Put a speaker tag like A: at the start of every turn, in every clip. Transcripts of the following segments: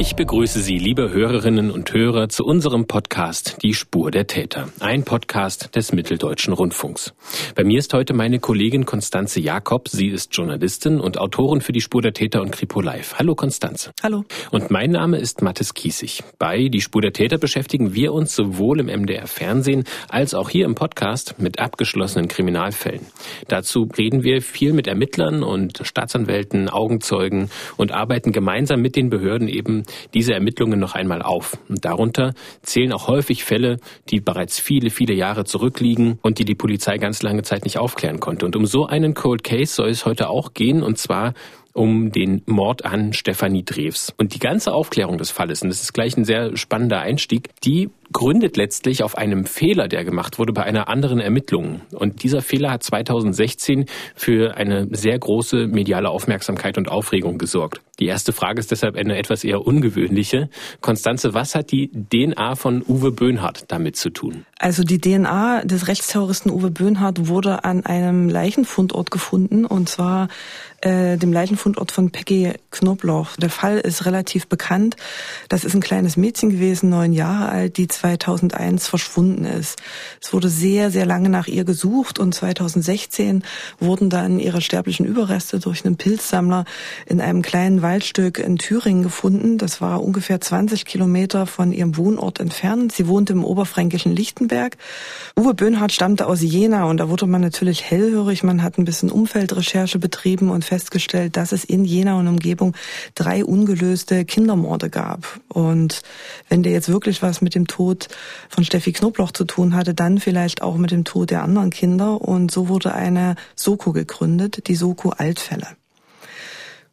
A: Ich begrüße Sie, liebe Hörerinnen und Hörer, zu unserem Podcast Die Spur der Täter, ein Podcast des Mitteldeutschen Rundfunks. Bei mir ist heute meine Kollegin Konstanze Jakob. Sie ist Journalistin und Autorin für Die Spur der Täter und Kripo Live. Hallo Konstanze.
B: Hallo.
A: Und mein Name ist Mathis Kiesig. Bei Die Spur der Täter beschäftigen wir uns sowohl im MDR Fernsehen als auch hier im Podcast mit abgeschlossenen Kriminalfällen. Dazu reden wir viel mit Ermittlern und Staatsanwälten, Augenzeugen und arbeiten gemeinsam mit den Behörden eben diese Ermittlungen noch einmal auf. Und darunter zählen auch häufig Fälle, die bereits viele, viele Jahre zurückliegen und die die Polizei ganz lange Zeit nicht aufklären konnte. Und um so einen Cold Case soll es heute auch gehen, und zwar um den Mord an Stefanie Drews. Und die ganze Aufklärung des Falles, und das ist gleich ein sehr spannender Einstieg, die gründet letztlich auf einem Fehler, der gemacht wurde bei einer anderen Ermittlung. Und dieser Fehler hat 2016 für eine sehr große mediale Aufmerksamkeit und Aufregung gesorgt. Die erste Frage ist deshalb eine etwas eher ungewöhnliche. Konstanze, was hat die DNA von Uwe Böhnhardt damit zu tun?
B: Also die DNA des Rechtsterroristen Uwe Böhnhardt wurde an einem Leichenfundort gefunden, und zwar äh, dem Leichenfundort von Peggy Knobloch. Der Fall ist relativ bekannt. Das ist ein kleines Mädchen gewesen, neun Jahre alt, die 2001 verschwunden ist. Es wurde sehr, sehr lange nach ihr gesucht und 2016 wurden dann ihre sterblichen Überreste durch einen Pilzsammler in einem kleinen Waldstück in Thüringen gefunden. Das war ungefähr 20 Kilometer von ihrem Wohnort entfernt. Sie wohnte im oberfränkischen Lichtenberg. Uwe Böhnhardt stammte aus Jena und da wurde man natürlich hellhörig. Man hat ein bisschen Umfeldrecherche betrieben und festgestellt, dass es in Jena und Umgebung drei ungelöste Kindermorde gab. Und wenn der jetzt wirklich was mit dem Tod von Steffi Knobloch zu tun hatte, dann vielleicht auch mit dem Tod der anderen Kinder. Und so wurde eine Soko gegründet, die Soko Altfälle.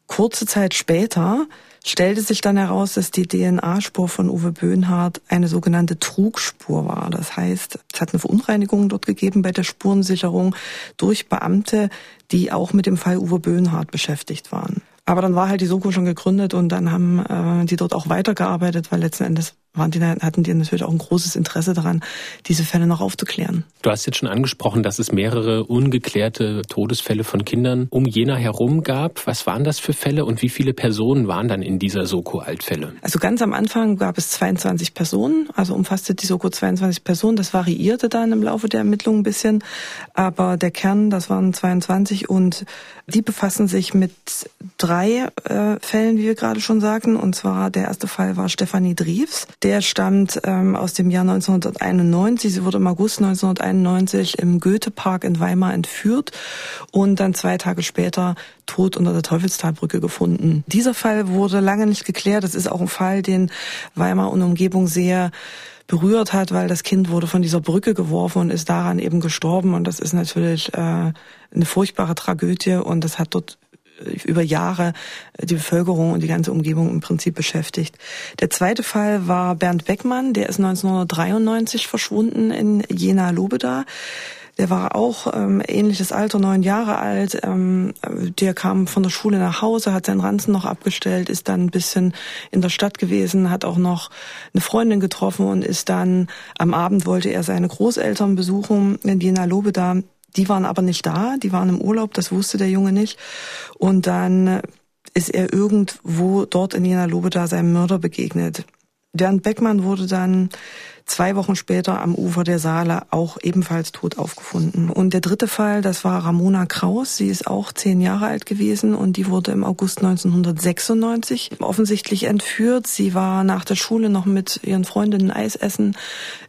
B: Kurze Zeit später stellte sich dann heraus, dass die DNA-Spur von Uwe Böhnhardt eine sogenannte Trugspur war. Das heißt, es hat eine Verunreinigung dort gegeben bei der Spurensicherung durch Beamte, die auch mit dem Fall Uwe Böhnhardt beschäftigt waren. Aber dann war halt die Soko schon gegründet und dann haben äh, die dort auch weitergearbeitet, weil letzten Endes waren die, hatten die natürlich auch ein großes Interesse daran, diese Fälle noch aufzuklären.
A: Du hast jetzt schon angesprochen, dass es mehrere ungeklärte Todesfälle von Kindern um Jena herum gab. Was waren das für Fälle und wie viele Personen waren dann in dieser Soko-Altfälle?
B: Also ganz am Anfang gab es 22 Personen, also umfasste die Soko 22 Personen. Das variierte dann im Laufe der Ermittlungen ein bisschen, aber der Kern, das waren 22 und die befassen sich mit drei äh, Fällen, wie wir gerade schon sagten. Und zwar der erste Fall war Stefanie Drews der stammt ähm, aus dem Jahr 1991. Sie wurde im August 1991 im Goethe-Park in Weimar entführt und dann zwei Tage später tot unter der Teufelstalbrücke gefunden. Dieser Fall wurde lange nicht geklärt. Das ist auch ein Fall, den Weimar und Umgebung sehr berührt hat, weil das Kind wurde von dieser Brücke geworfen und ist daran eben gestorben. Und das ist natürlich äh, eine furchtbare Tragödie und das hat dort über Jahre die Bevölkerung und die ganze Umgebung im Prinzip beschäftigt. Der zweite Fall war Bernd Beckmann, der ist 1993 verschwunden in Jena-Lobeda. Der war auch ähm, ähnliches Alter, neun Jahre alt. Ähm, der kam von der Schule nach Hause, hat seinen Ranzen noch abgestellt, ist dann ein bisschen in der Stadt gewesen, hat auch noch eine Freundin getroffen und ist dann am Abend wollte er seine Großeltern besuchen in Jena Lobeda. Die waren aber nicht da, die waren im Urlaub, das wusste der Junge nicht. Und dann ist er irgendwo dort in Jena Lobeda seinem Mörder begegnet. Bernd Beckmann wurde dann zwei Wochen später am Ufer der Saale auch ebenfalls tot aufgefunden. Und der dritte Fall, das war Ramona Kraus. Sie ist auch zehn Jahre alt gewesen und die wurde im August 1996 offensichtlich entführt. Sie war nach der Schule noch mit ihren Freundinnen Eis essen,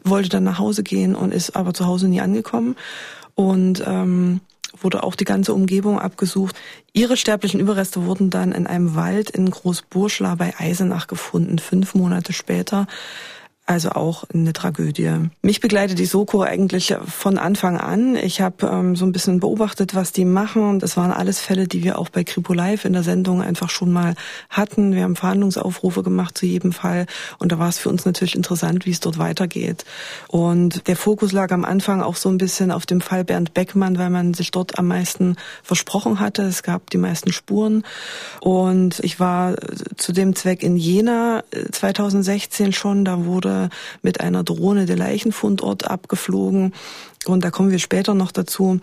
B: wollte dann nach Hause gehen und ist aber zu Hause nie angekommen und ähm, wurde auch die ganze Umgebung abgesucht. Ihre sterblichen Überreste wurden dann in einem Wald in Großburschla bei Eisenach gefunden, fünf Monate später. Also auch eine Tragödie. Mich begleitet die Soko eigentlich von Anfang an. Ich habe ähm, so ein bisschen beobachtet, was die machen. Das waren alles Fälle, die wir auch bei Kripo Live in der Sendung einfach schon mal hatten. Wir haben Verhandlungsaufrufe gemacht zu jedem Fall und da war es für uns natürlich interessant, wie es dort weitergeht. Und der Fokus lag am Anfang auch so ein bisschen auf dem Fall Bernd Beckmann, weil man sich dort am meisten versprochen hatte. Es gab die meisten Spuren und ich war zu dem Zweck in Jena 2016 äh, schon. Da wurde mit einer Drohne der Leichenfundort abgeflogen. Und da kommen wir später noch dazu.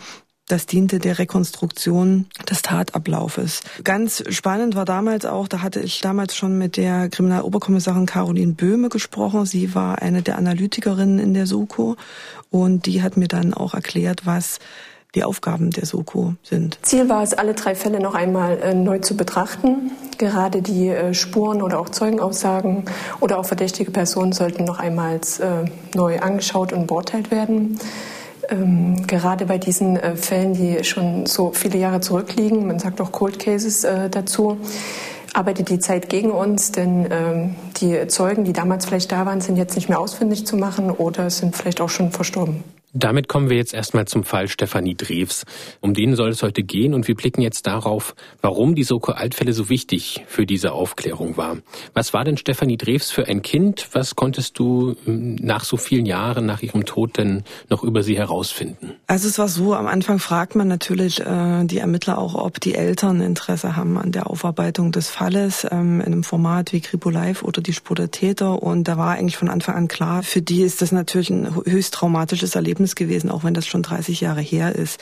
B: das diente der Rekonstruktion des Tatablaufes. Ganz spannend war damals auch, da hatte ich damals schon mit der Kriminaloberkommissarin Caroline Böhme gesprochen. Sie war eine der Analytikerinnen in der Soko und die hat mir dann auch erklärt, was die Aufgaben der Soko sind.
C: Ziel war es, alle drei Fälle noch einmal äh, neu zu betrachten. Gerade die äh, Spuren oder auch Zeugenaussagen oder auch verdächtige Personen sollten noch einmal äh, neu angeschaut und beurteilt werden. Ähm, gerade bei diesen äh, Fällen, die schon so viele Jahre zurückliegen, man sagt auch Cold Cases äh, dazu, arbeitet die Zeit gegen uns, denn ähm, die Zeugen, die damals vielleicht da waren, sind jetzt nicht mehr ausfindig zu machen oder sind vielleicht auch schon verstorben.
A: Damit kommen wir jetzt erstmal zum Fall Stefanie Drews. Um den soll es heute gehen und wir blicken jetzt darauf, warum die Soko Altfälle so wichtig für diese Aufklärung war. Was war denn Stefanie Drews für ein Kind? Was konntest du hm, nach so vielen Jahren nach ihrem Tod denn noch über sie herausfinden?
B: Also es war so, am Anfang fragt man natürlich äh, die Ermittler auch, ob die Eltern Interesse haben an der Aufarbeitung des Falles ähm, in einem Format wie Kripo Live oder die Spur der Täter. Und da war eigentlich von Anfang an klar, für die ist das natürlich ein höchst traumatisches Erlebnis Ergebnis gewesen, auch wenn das schon 30 Jahre her ist.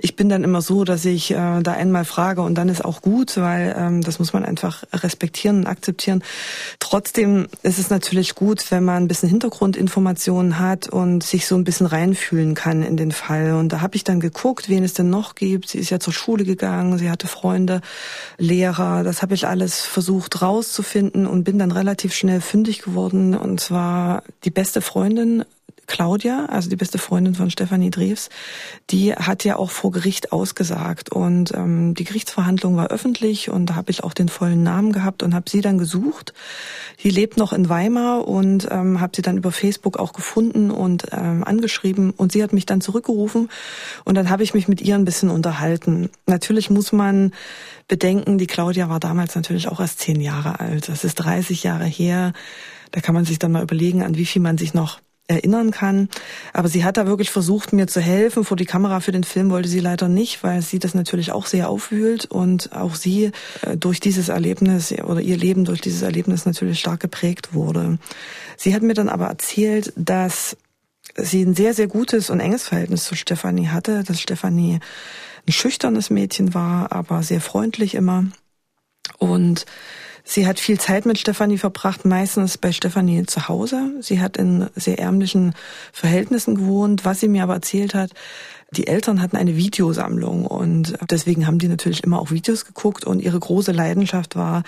B: Ich bin dann immer so, dass ich äh, da einmal frage und dann ist auch gut, weil ähm, das muss man einfach respektieren und akzeptieren. Trotzdem ist es natürlich gut, wenn man ein bisschen Hintergrundinformationen hat und sich so ein bisschen reinfühlen kann in den Fall. Und da habe ich dann geguckt, wen es denn noch gibt. Sie ist ja zur Schule gegangen, sie hatte Freunde, Lehrer. Das habe ich alles versucht rauszufinden und bin dann relativ schnell fündig geworden. Und zwar die beste Freundin Claudia, also die beste Freundin von Stefanie Drews, die hat ja auch vor Gericht ausgesagt und ähm, die Gerichtsverhandlung war öffentlich und da habe ich auch den vollen Namen gehabt und habe sie dann gesucht. Sie lebt noch in Weimar und ähm, habe sie dann über Facebook auch gefunden und ähm, angeschrieben und sie hat mich dann zurückgerufen und dann habe ich mich mit ihr ein bisschen unterhalten. Natürlich muss man bedenken, die Claudia war damals natürlich auch erst zehn Jahre alt. Das ist 30 Jahre her. Da kann man sich dann mal überlegen, an wie viel man sich noch erinnern kann. Aber sie hat da wirklich versucht, mir zu helfen. Vor die Kamera für den Film wollte sie leider nicht, weil sie das natürlich auch sehr aufwühlt und auch sie äh, durch dieses Erlebnis oder ihr Leben durch dieses Erlebnis natürlich stark geprägt wurde. Sie hat mir dann aber erzählt, dass sie ein sehr, sehr gutes und enges Verhältnis zu Stefanie hatte, dass Stefanie ein schüchternes Mädchen war, aber sehr freundlich immer. Und Sie hat viel Zeit mit Stefanie verbracht, meistens bei Stefanie zu Hause. Sie hat in sehr ärmlichen Verhältnissen gewohnt. Was sie mir aber erzählt hat, die Eltern hatten eine Videosammlung und deswegen haben die natürlich immer auch Videos geguckt und ihre große Leidenschaft war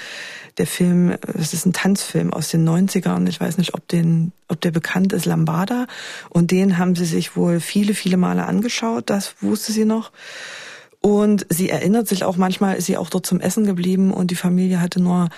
B: der Film, es ist ein Tanzfilm aus den 90ern, ich weiß nicht, ob den, ob der bekannt ist, Lambada und den haben sie sich wohl viele, viele Male angeschaut, das wusste sie noch. Und sie erinnert sich auch, manchmal ist sie auch dort zum Essen geblieben und die Familie hatte nur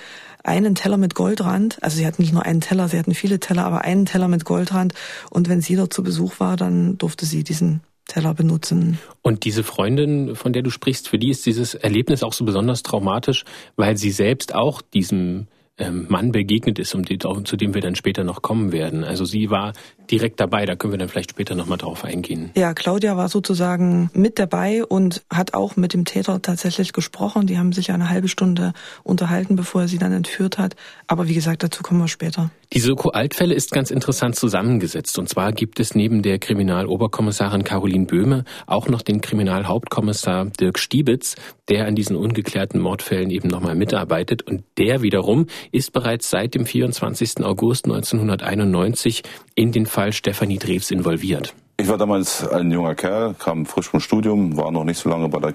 B: einen Teller mit Goldrand. Also sie hatten nicht nur einen Teller, sie hatten viele Teller, aber einen Teller mit Goldrand. Und wenn sie dort zu Besuch war, dann durfte sie diesen Teller benutzen.
A: Und diese Freundin, von der du sprichst, für die ist dieses Erlebnis auch so besonders traumatisch, weil sie selbst auch diesem Mann begegnet ist, um die, zu dem wir dann später noch kommen werden. Also sie war direkt dabei, da können wir dann vielleicht später nochmal drauf eingehen.
B: Ja, Claudia war sozusagen mit dabei und hat auch mit dem Täter tatsächlich gesprochen. Die haben sich eine halbe Stunde unterhalten, bevor er sie dann entführt hat. Aber wie gesagt, dazu kommen wir später.
A: Die Soko-Altfälle ist ganz interessant zusammengesetzt. Und zwar gibt es neben der Kriminaloberkommissarin Caroline Böhme auch noch den Kriminalhauptkommissar Dirk Stiebitz, der an diesen ungeklärten Mordfällen eben nochmal mitarbeitet. Und der wiederum ist bereits seit dem 24. August 1991 in den Fall Stefanie Drews involviert.
D: Ich war damals ein junger Kerl, kam frisch vom Studium, war noch nicht so lange bei der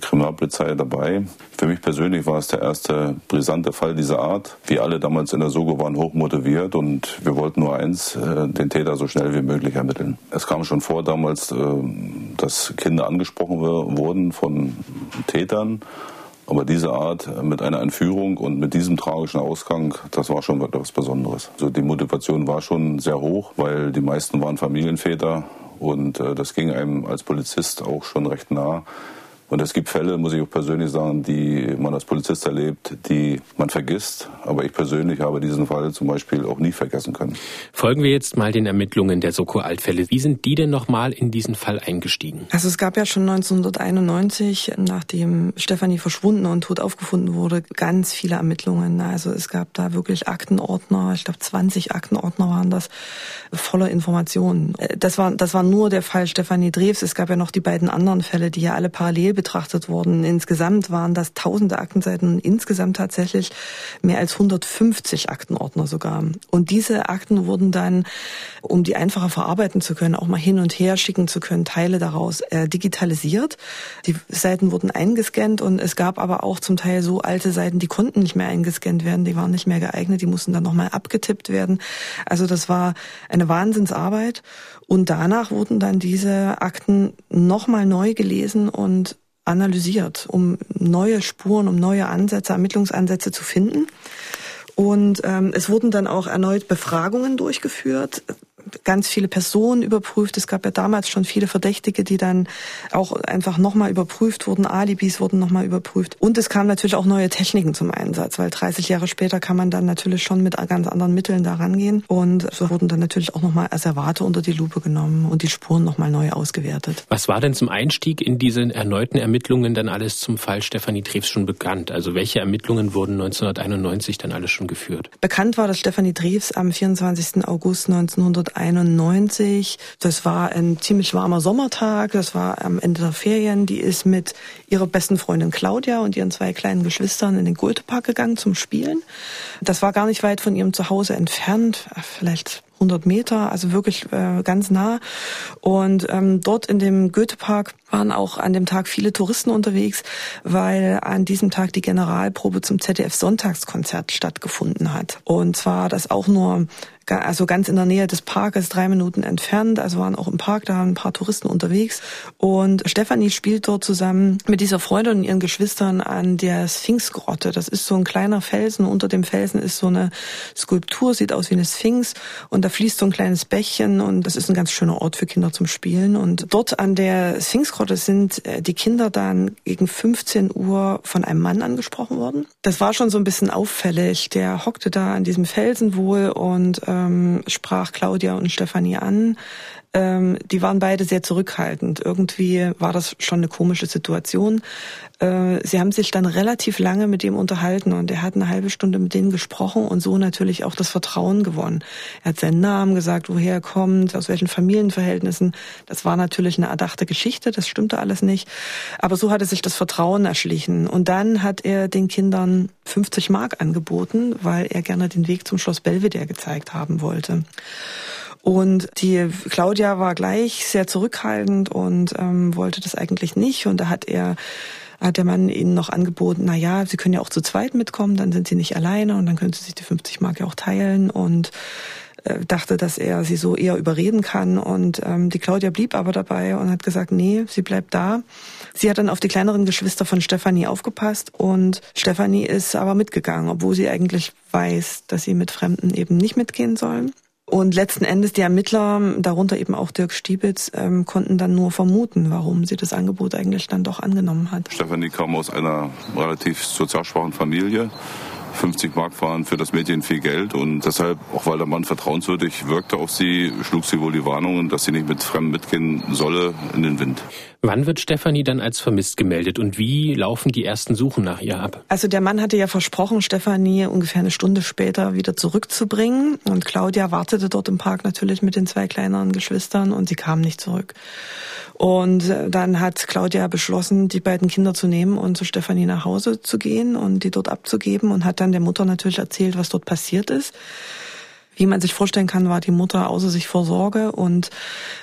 D: Kriminalpolizei dabei. Für mich persönlich war es der erste brisante Fall dieser Art. Wir alle damals in der Sogo waren hoch motiviert und wir wollten nur eins, äh, den Täter so schnell wie möglich ermitteln. Es kam schon vor damals, äh, dass Kinder angesprochen wurden von Tätern aber diese Art äh, mit einer Entführung und mit diesem tragischen Ausgang, das war schon wirklich was Besonderes. Also die Motivation war schon sehr hoch, weil die meisten waren Familienväter und äh, das ging einem als Polizist auch schon recht nah, Und es gibt Fälle, muss ich auch persönlich sagen, die man als Polizist erlebt, die man vergisst. Aber ich persönlich habe diesen Fall zum Beispiel auch nie vergessen können.
A: Folgen wir jetzt mal den Ermittlungen der Soko-Altfälle. Wie sind die denn nochmal in diesen Fall eingestiegen?
B: Also es gab ja schon 1991, nachdem Stefanie verschwunden und tot aufgefunden wurde, ganz viele Ermittlungen. Also es gab da wirklich Aktenordner, ich glaube 20 Aktenordner waren das, voller Informationen. Das war, das war nur der Fall Stefanie Drews. Es gab ja noch die beiden anderen Fälle, die ja alle parallel betrachtet wurden. Insgesamt waren das tausende Aktenseiten, insgesamt tatsächlich mehr als 150 Aktenordner sogar. Und diese Akten wurden dann, um die einfacher verarbeiten zu können, auch mal hin und her schicken zu können, Teile daraus äh, digitalisiert. Die Seiten wurden eingescannt und es gab aber auch zum Teil so alte Seiten, die konnten nicht mehr eingescannt werden, die waren nicht mehr geeignet, die mussten dann nochmal abgetippt werden. Also das war eine Wahnsinnsarbeit. Und danach wurden dann diese Akten nochmal neu gelesen und analysiert, um neue Spuren, um neue Ansätze, Ermittlungsansätze zu finden. Und ähm, es wurden dann auch erneut Befragungen durchgeführt ganz viele Personen überprüft. Es gab ja damals schon viele Verdächtige, die dann auch einfach nochmal überprüft wurden. Alibis wurden nochmal überprüft. Und es kamen natürlich auch neue Techniken zum Einsatz, weil 30 Jahre später kann man dann natürlich schon mit ganz anderen Mitteln da rangehen. Und so wurden dann natürlich auch nochmal Asservate unter die Lupe genommen und die Spuren nochmal neu ausgewertet.
A: Was war denn zum Einstieg in diese erneuten Ermittlungen dann alles zum Fall Stefanie Treves schon bekannt? Also welche Ermittlungen wurden 1991 dann alles schon geführt?
B: Bekannt war, dass Stefanie Treves am 24. August 1991 1991. Das war ein ziemlich warmer Sommertag. Das war am Ende der Ferien. Die ist mit ihrer besten Freundin Claudia und ihren zwei kleinen Geschwistern in den Goethepark gegangen zum Spielen. Das war gar nicht weit von ihrem Zuhause entfernt. Vielleicht 100 Meter, also wirklich äh, ganz nah. Und ähm, dort in dem Goethepark waren auch an dem Tag viele Touristen unterwegs, weil an diesem Tag die Generalprobe zum ZDF Sonntagskonzert stattgefunden hat. Und zwar das auch nur also ganz in der Nähe des Parkes, drei Minuten entfernt. Also waren auch im Park da ein paar Touristen unterwegs. Und Stefanie spielt dort zusammen mit dieser Freundin und ihren Geschwistern an der Sphinxgrotte. Das ist so ein kleiner Felsen. Unter dem Felsen ist so eine Skulptur, sieht aus wie eine Sphinx. Und da fließt so ein kleines Bächchen und das ist ein ganz schöner Ort für Kinder zum Spielen. Und dort an der Sphinxgrotte sind äh, die Kinder dann gegen 15 Uhr von einem Mann angesprochen worden. Das war schon so ein bisschen auffällig. Der hockte da an diesem Felsen wohl und ähm, sprach Claudia und Stefanie an. Ähm, die waren beide sehr zurückhaltend. Irgendwie war das schon eine komische Situation. Äh, sie haben sich dann relativ lange mit ihm unterhalten und er hat eine halbe Stunde mit denen gesprochen und so natürlich auch das Vertrauen gewonnen. Er hat seinen Namen gesagt, woher er kommt, aus welchen Familienverhältnissen. Das war natürlich eine erdachte Geschichte, das stimmte alles nicht. Aber so hatte sich das Vertrauen erschlichen. Und dann hat er den Kindern 50 Mark angeboten, weil er gerne den Weg zum Schloss Belvedere gezeigt haben wollte. Und die Claudia war gleich sehr zurückhaltend und ähm, wollte das eigentlich nicht. Und da hat er hat der Mann ihnen noch angeboten, na ja, sie können ja auch zu zweit mitkommen, dann sind sie nicht alleine und dann können sie sich die 50 Mark ja auch teilen und äh, dachte, dass er sie so eher überreden kann. Und ähm, die Claudia blieb aber dabei und hat gesagt, nee, sie bleibt da. Sie hat dann auf die kleineren Geschwister von Stefanie aufgepasst und Stefanie ist aber mitgegangen, obwohl sie eigentlich weiß, dass sie mit Fremden eben nicht mitgehen sollen. Und letzten Endes die Ermittler, darunter eben auch Dirk Stiebitz, ähm, konnten dann nur vermuten, warum sie das Angebot eigentlich dann doch angenommen hat.
D: Stefanie kam aus einer relativ sozial schwachen Familie 50 Mark waren für das Mädchen viel Geld und deshalb, auch weil der Mann vertrauenswürdig wirkte auf sie, schlug sie wohl die Warnungen, dass sie nicht mit Fremden mitgehen solle, in den Wind.
A: Wann wird Stefanie dann als vermisst gemeldet und wie laufen die ersten Suchen nach ihr ab?
B: Also der Mann hatte ja versprochen, Stefanie ungefähr eine Stunde später wieder zurückzubringen und Claudia wartete dort im Park natürlich mit den zwei kleineren Geschwistern und sie kam nicht zurück. Und dann hat Claudia beschlossen, die beiden Kinder zu nehmen und zu Stefanie nach Hause zu gehen und die dort abzugeben und hat dann der Mutter natürlich erzählt, was dort passiert ist. Wie man sich vorstellen kann, war die Mutter außer sich vor Sorge und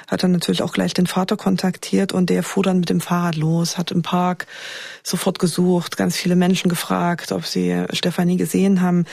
B: hat dann natürlich auch gleich den Vater kontaktiert und der fuhr dann mit dem Fahrrad los, hat im Park sofort gesucht, ganz viele Menschen gefragt, ob sie Stefanie gesehen haben.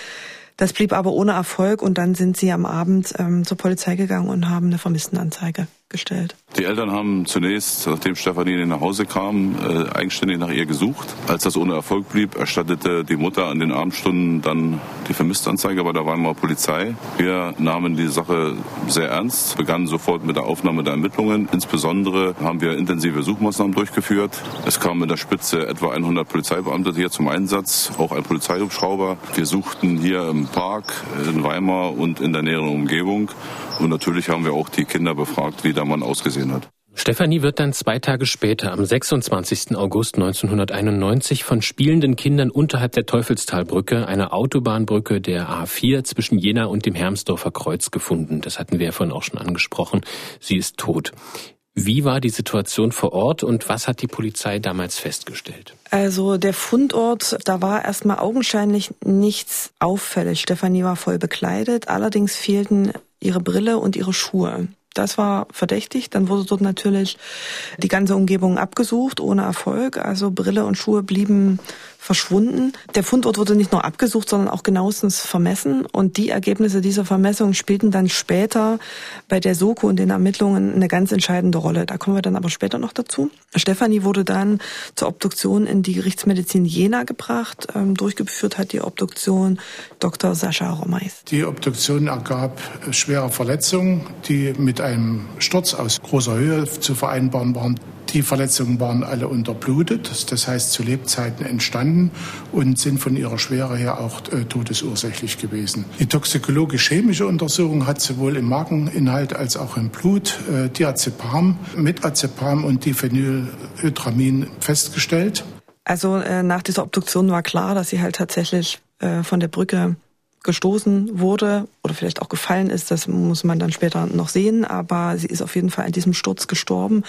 B: Das blieb aber ohne Erfolg und dann sind sie am Abend ähm, zur Polizei gegangen und haben eine Vermisstenanzeige gestellt.
D: Die Eltern haben zunächst, nachdem Stefanie nach Hause kam, äh, eigenständig nach ihr gesucht. Als das ohne Erfolg blieb, erstattete die Mutter an den Abendstunden dann die Vermisstanzeige bei der Weimarer Polizei. Wir nahmen die Sache sehr ernst, begannen sofort mit der Aufnahme der Ermittlungen. Insbesondere haben wir intensive Suchmaßnahmen durchgeführt. Es kamen in der Spitze etwa 100 Polizeibeamte hier zum Einsatz, auch ein Polizeihubschrauber. Wir suchten hier im Park in Weimar und in der näheren Umgebung. Und natürlich haben wir auch die Kinder befragt, wie der Mann ausgesehen hat.
A: Stefanie wird dann zwei Tage später, am 26. August 1991, von spielenden Kindern unterhalb der Teufelstalbrücke, einer Autobahnbrücke der A4 zwischen Jena und dem Hermsdorfer Kreuz gefunden. Das hatten wir ja vorhin auch schon angesprochen. Sie ist tot. Wie war die Situation vor Ort und was hat die Polizei damals festgestellt?
B: Also der Fundort, da war erstmal augenscheinlich nichts auffällig. Stefanie war voll bekleidet, allerdings fehlten ihre Brille und ihre Schuhe. Das war verdächtig. Dann wurde dort natürlich die ganze Umgebung abgesucht, ohne Erfolg. Also Brille und Schuhe blieben verschwunden. Der Fundort wurde nicht nur abgesucht, sondern auch genauestens vermessen. Und die Ergebnisse dieser Vermessung spielten dann später bei der Soko und den Ermittlungen eine ganz entscheidende Rolle. Da kommen wir dann aber später noch dazu. Stefanie wurde dann zur Obduktion in die Gerichtsmedizin Jena gebracht. Ähm, durchgeführt hat die Obduktion Dr. Sascha Romeis.
E: Die Obduktion ergab schwere Verletzungen, die mit einem Sturz aus großer Höhe zu vereinbaren waren. Die Verletzungen waren alle unterblutet, das heißt zu Lebzeiten entstanden und sind von ihrer Schwere her auch äh, todesursächlich gewesen. Die toxikologisch-chemische Untersuchung hat sowohl im Mageninhalt als auch im Blut äh, Diazepam, Metazepam und Diphenylhydramin festgestellt.
B: Also äh, nach dieser Obduktion war klar, dass sie halt tatsächlich äh, von der Brücke gestoßen wurde oder vielleicht auch gefallen ist, das muss man dann später noch sehen, aber sie ist auf jeden Fall an diesem Sturz gestorben.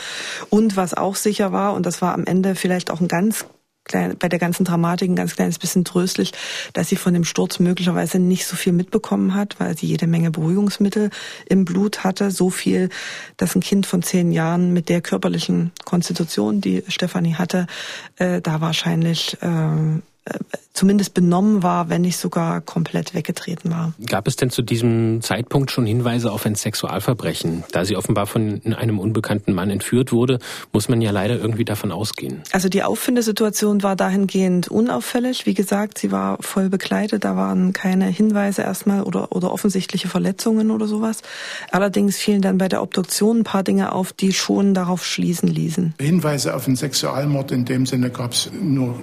B: Und was auch sicher war, und das war am Ende vielleicht auch ein ganz klein, bei der ganzen Dramatik ein ganz kleines bisschen tröstlich, dass sie von dem Sturz möglicherweise nicht so viel mitbekommen hat, weil sie jede Menge Beruhigungsmittel im Blut hatte. So viel, dass ein Kind von zehn Jahren mit der körperlichen Konstitution, die Stefanie hatte, äh, da wahrscheinlich äh, zumindest benommen war, wenn nicht sogar komplett weggetreten war.
A: Gab es denn zu diesem Zeitpunkt schon Hinweise auf ein Sexualverbrechen? Da sie offenbar von einem unbekannten Mann entführt wurde, muss man ja leider irgendwie davon ausgehen.
B: Also die Auffindesituation war dahingehend unauffällig. Wie gesagt, sie war voll bekleidet, da waren keine Hinweise erstmal oder, oder offensichtliche Verletzungen oder sowas. Allerdings fielen dann bei der Obduktion ein paar Dinge auf, die schon darauf schließen ließen.
E: Hinweise auf einen Sexualmord in dem Sinne gab es nur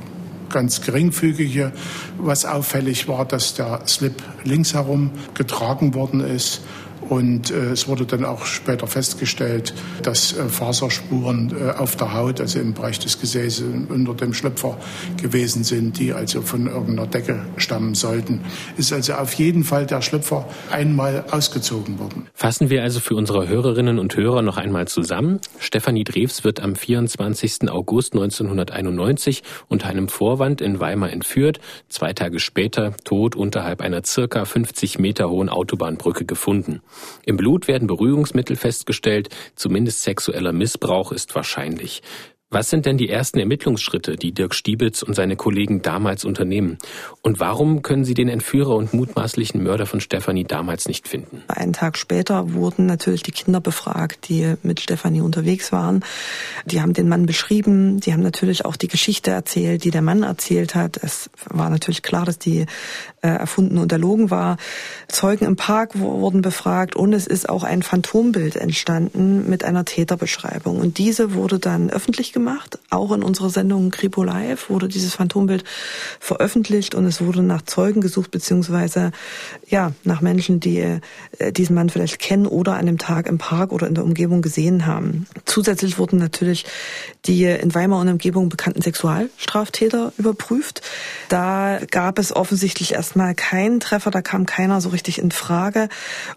E: ganz geringfügige. Was auffällig war, dass der Slip links herum getragen worden ist und äh, es wurde dann auch später festgestellt, dass äh, Faserspuren äh, auf der Haut, also im Bereich des Gesäßes unter dem Schlüpfer gewesen sind, die also von irgendeiner Decke stammen sollten. Ist also auf jeden Fall der Schlüpfer einmal ausgezogen worden.
A: Fassen wir also für unsere Hörerinnen und Hörer noch einmal zusammen. Stefanie Drews wird am 24. August 1991 unter einem Vorwand in Weimar entführt, zwei Tage später tot unterhalb einer circa 50 Meter hohen Autobahnbrücke gefunden. Im Blut werden Beruhigungsmittel festgestellt, zumindest sexueller Missbrauch ist wahrscheinlich. Was sind denn die ersten Ermittlungsschritte, die Dirk Stiebitz und seine Kollegen damals unternehmen? Und warum können sie den Entführer und mutmaßlichen Mörder von Stefanie damals nicht finden?
B: Einen Tag später wurden natürlich die Kinder befragt, die mit Stefanie unterwegs waren. Die haben den Mann beschrieben, die haben natürlich auch die Geschichte erzählt, die der Mann erzählt hat. Es war natürlich klar, dass die äh, erfunden und erlogen war. Zeugen im Park wurden befragt und es ist auch ein Phantombild entstanden mit einer Täterbeschreibung. Und diese wurde dann öffentlich gemacht gemacht. Auch in unserer Sendung Kripo Live wurde dieses Phantombild veröffentlicht und es wurde nach Zeugen gesucht, beziehungsweise ja, nach Menschen, die äh, diesen Mann vielleicht kennen oder an dem Tag im Park oder in der Umgebung gesehen haben. Zusätzlich wurden natürlich die in Weimar und Umgebung bekannten Sexualstraftäter überprüft. Da gab es offensichtlich erstmal keinen Treffer, da kam keiner so richtig in Frage.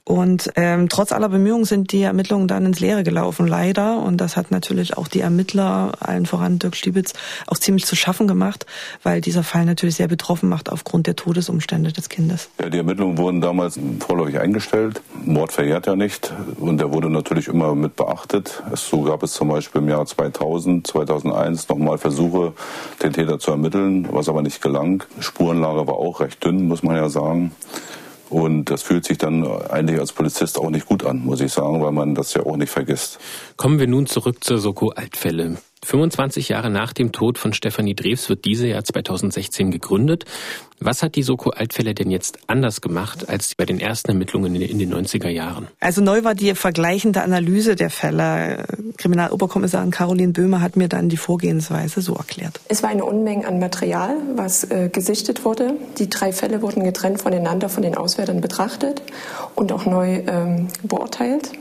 B: Und ähm, trotz aller Bemühungen sind die Ermittlungen dann ins Leere gelaufen, leider. Und das hat natürlich auch die Ermittler allen voran Dirk Stiebitz, auch ziemlich zu schaffen gemacht, weil dieser Fall natürlich sehr betroffen macht aufgrund der Todesumstände des Kindes.
D: Ja, die Ermittlungen wurden damals vorläufig eingestellt. Mord verjährt ja nicht und der wurde natürlich immer mit beachtet. So gab es zum Beispiel im Jahr 2000, 2001 nochmal Versuche, den Täter zu ermitteln, was aber nicht gelang. Spurenlage war auch recht dünn, muss man ja sagen. Und das fühlt sich dann eigentlich als Polizist auch nicht gut an, muss ich sagen, weil man das ja auch nicht vergisst.
A: Kommen wir nun zurück zur Soko Altfälle. 25 Jahre nach dem Tod von Stefanie Drews wird diese Jahr 2016 gegründet. Was hat die Soko Altfälle denn jetzt anders gemacht als bei den ersten Ermittlungen in den 90er Jahren?
B: Also neu war die vergleichende Analyse der Fälle. Kriminaloberkommissarin Caroline Böhmer hat mir dann die Vorgehensweise so erklärt.
C: Es war eine Unmenge an Material, was äh, gesichtet wurde. Die drei Fälle wurden getrennt voneinander von den Auswertern betrachtet und auch neu ähm, beurteilt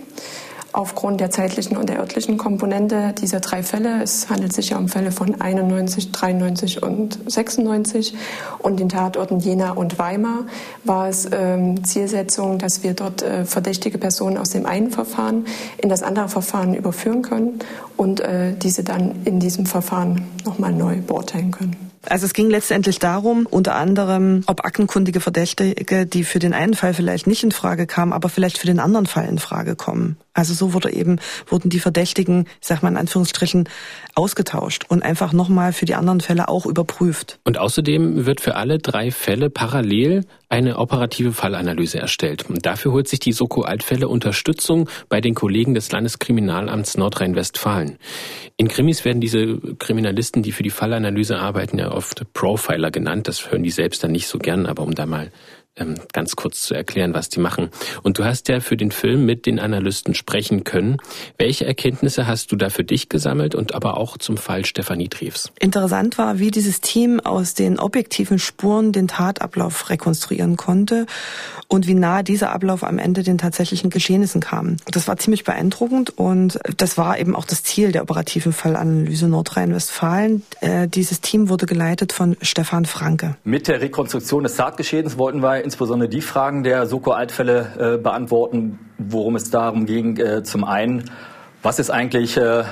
C: aufgrund der zeitlichen und der örtlichen Komponente dieser drei Fälle. Es handelt sich ja um Fälle von 91, 93 und 96 und den Tatorten Jena und Weimar war es ähm, Zielsetzung, dass wir dort äh, verdächtige Personen aus dem einen Verfahren in das andere Verfahren überführen können und äh, diese dann in diesem Verfahren nochmal neu beurteilen können.
B: Also es ging letztendlich darum, unter anderem, ob aktenkundige Verdächtige, die für den einen Fall vielleicht nicht in Frage kamen, aber vielleicht für den anderen Fall in Frage kommen. Also so wurde eben, wurden die Verdächtigen, ich sag mal in Anführungsstrichen, ausgetauscht und einfach nochmal für die anderen Fälle auch überprüft.
A: Und außerdem wird für alle drei Fälle parallel eine operative Fallanalyse erstellt. Und dafür holt sich die Soko Altfälle Unterstützung bei den Kollegen des Landeskriminalamts Nordrhein-Westfalen. In Krimis werden diese Kriminalisten, die für die Fallanalyse arbeiten, ja oft Profiler genannt. Das hören die selbst dann nicht so gern, aber um da mal ganz kurz zu erklären, was die machen. Und du hast ja für den Film mit den Analysten sprechen können. Welche Erkenntnisse hast du da für dich gesammelt und aber auch zum Fall Stefanie Drews?
B: Interessant war, wie dieses Team aus den objektiven Spuren den Tatablauf rekonstruieren konnte und wie nahe dieser Ablauf am Ende den tatsächlichen Geschehnissen kam. Das war ziemlich beeindruckend und das war eben auch das Ziel der operativen Fallanalyse Nordrhein-Westfalen. Äh, dieses Team wurde geleitet von Stefan Franke.
F: Mit der Rekonstruktion des Tatgeschehens wollten wir insbesondere die Fragen der Soko-Altfälle äh, beantworten, worum es darum ging. Äh, zum einen, was ist eigentlich äh,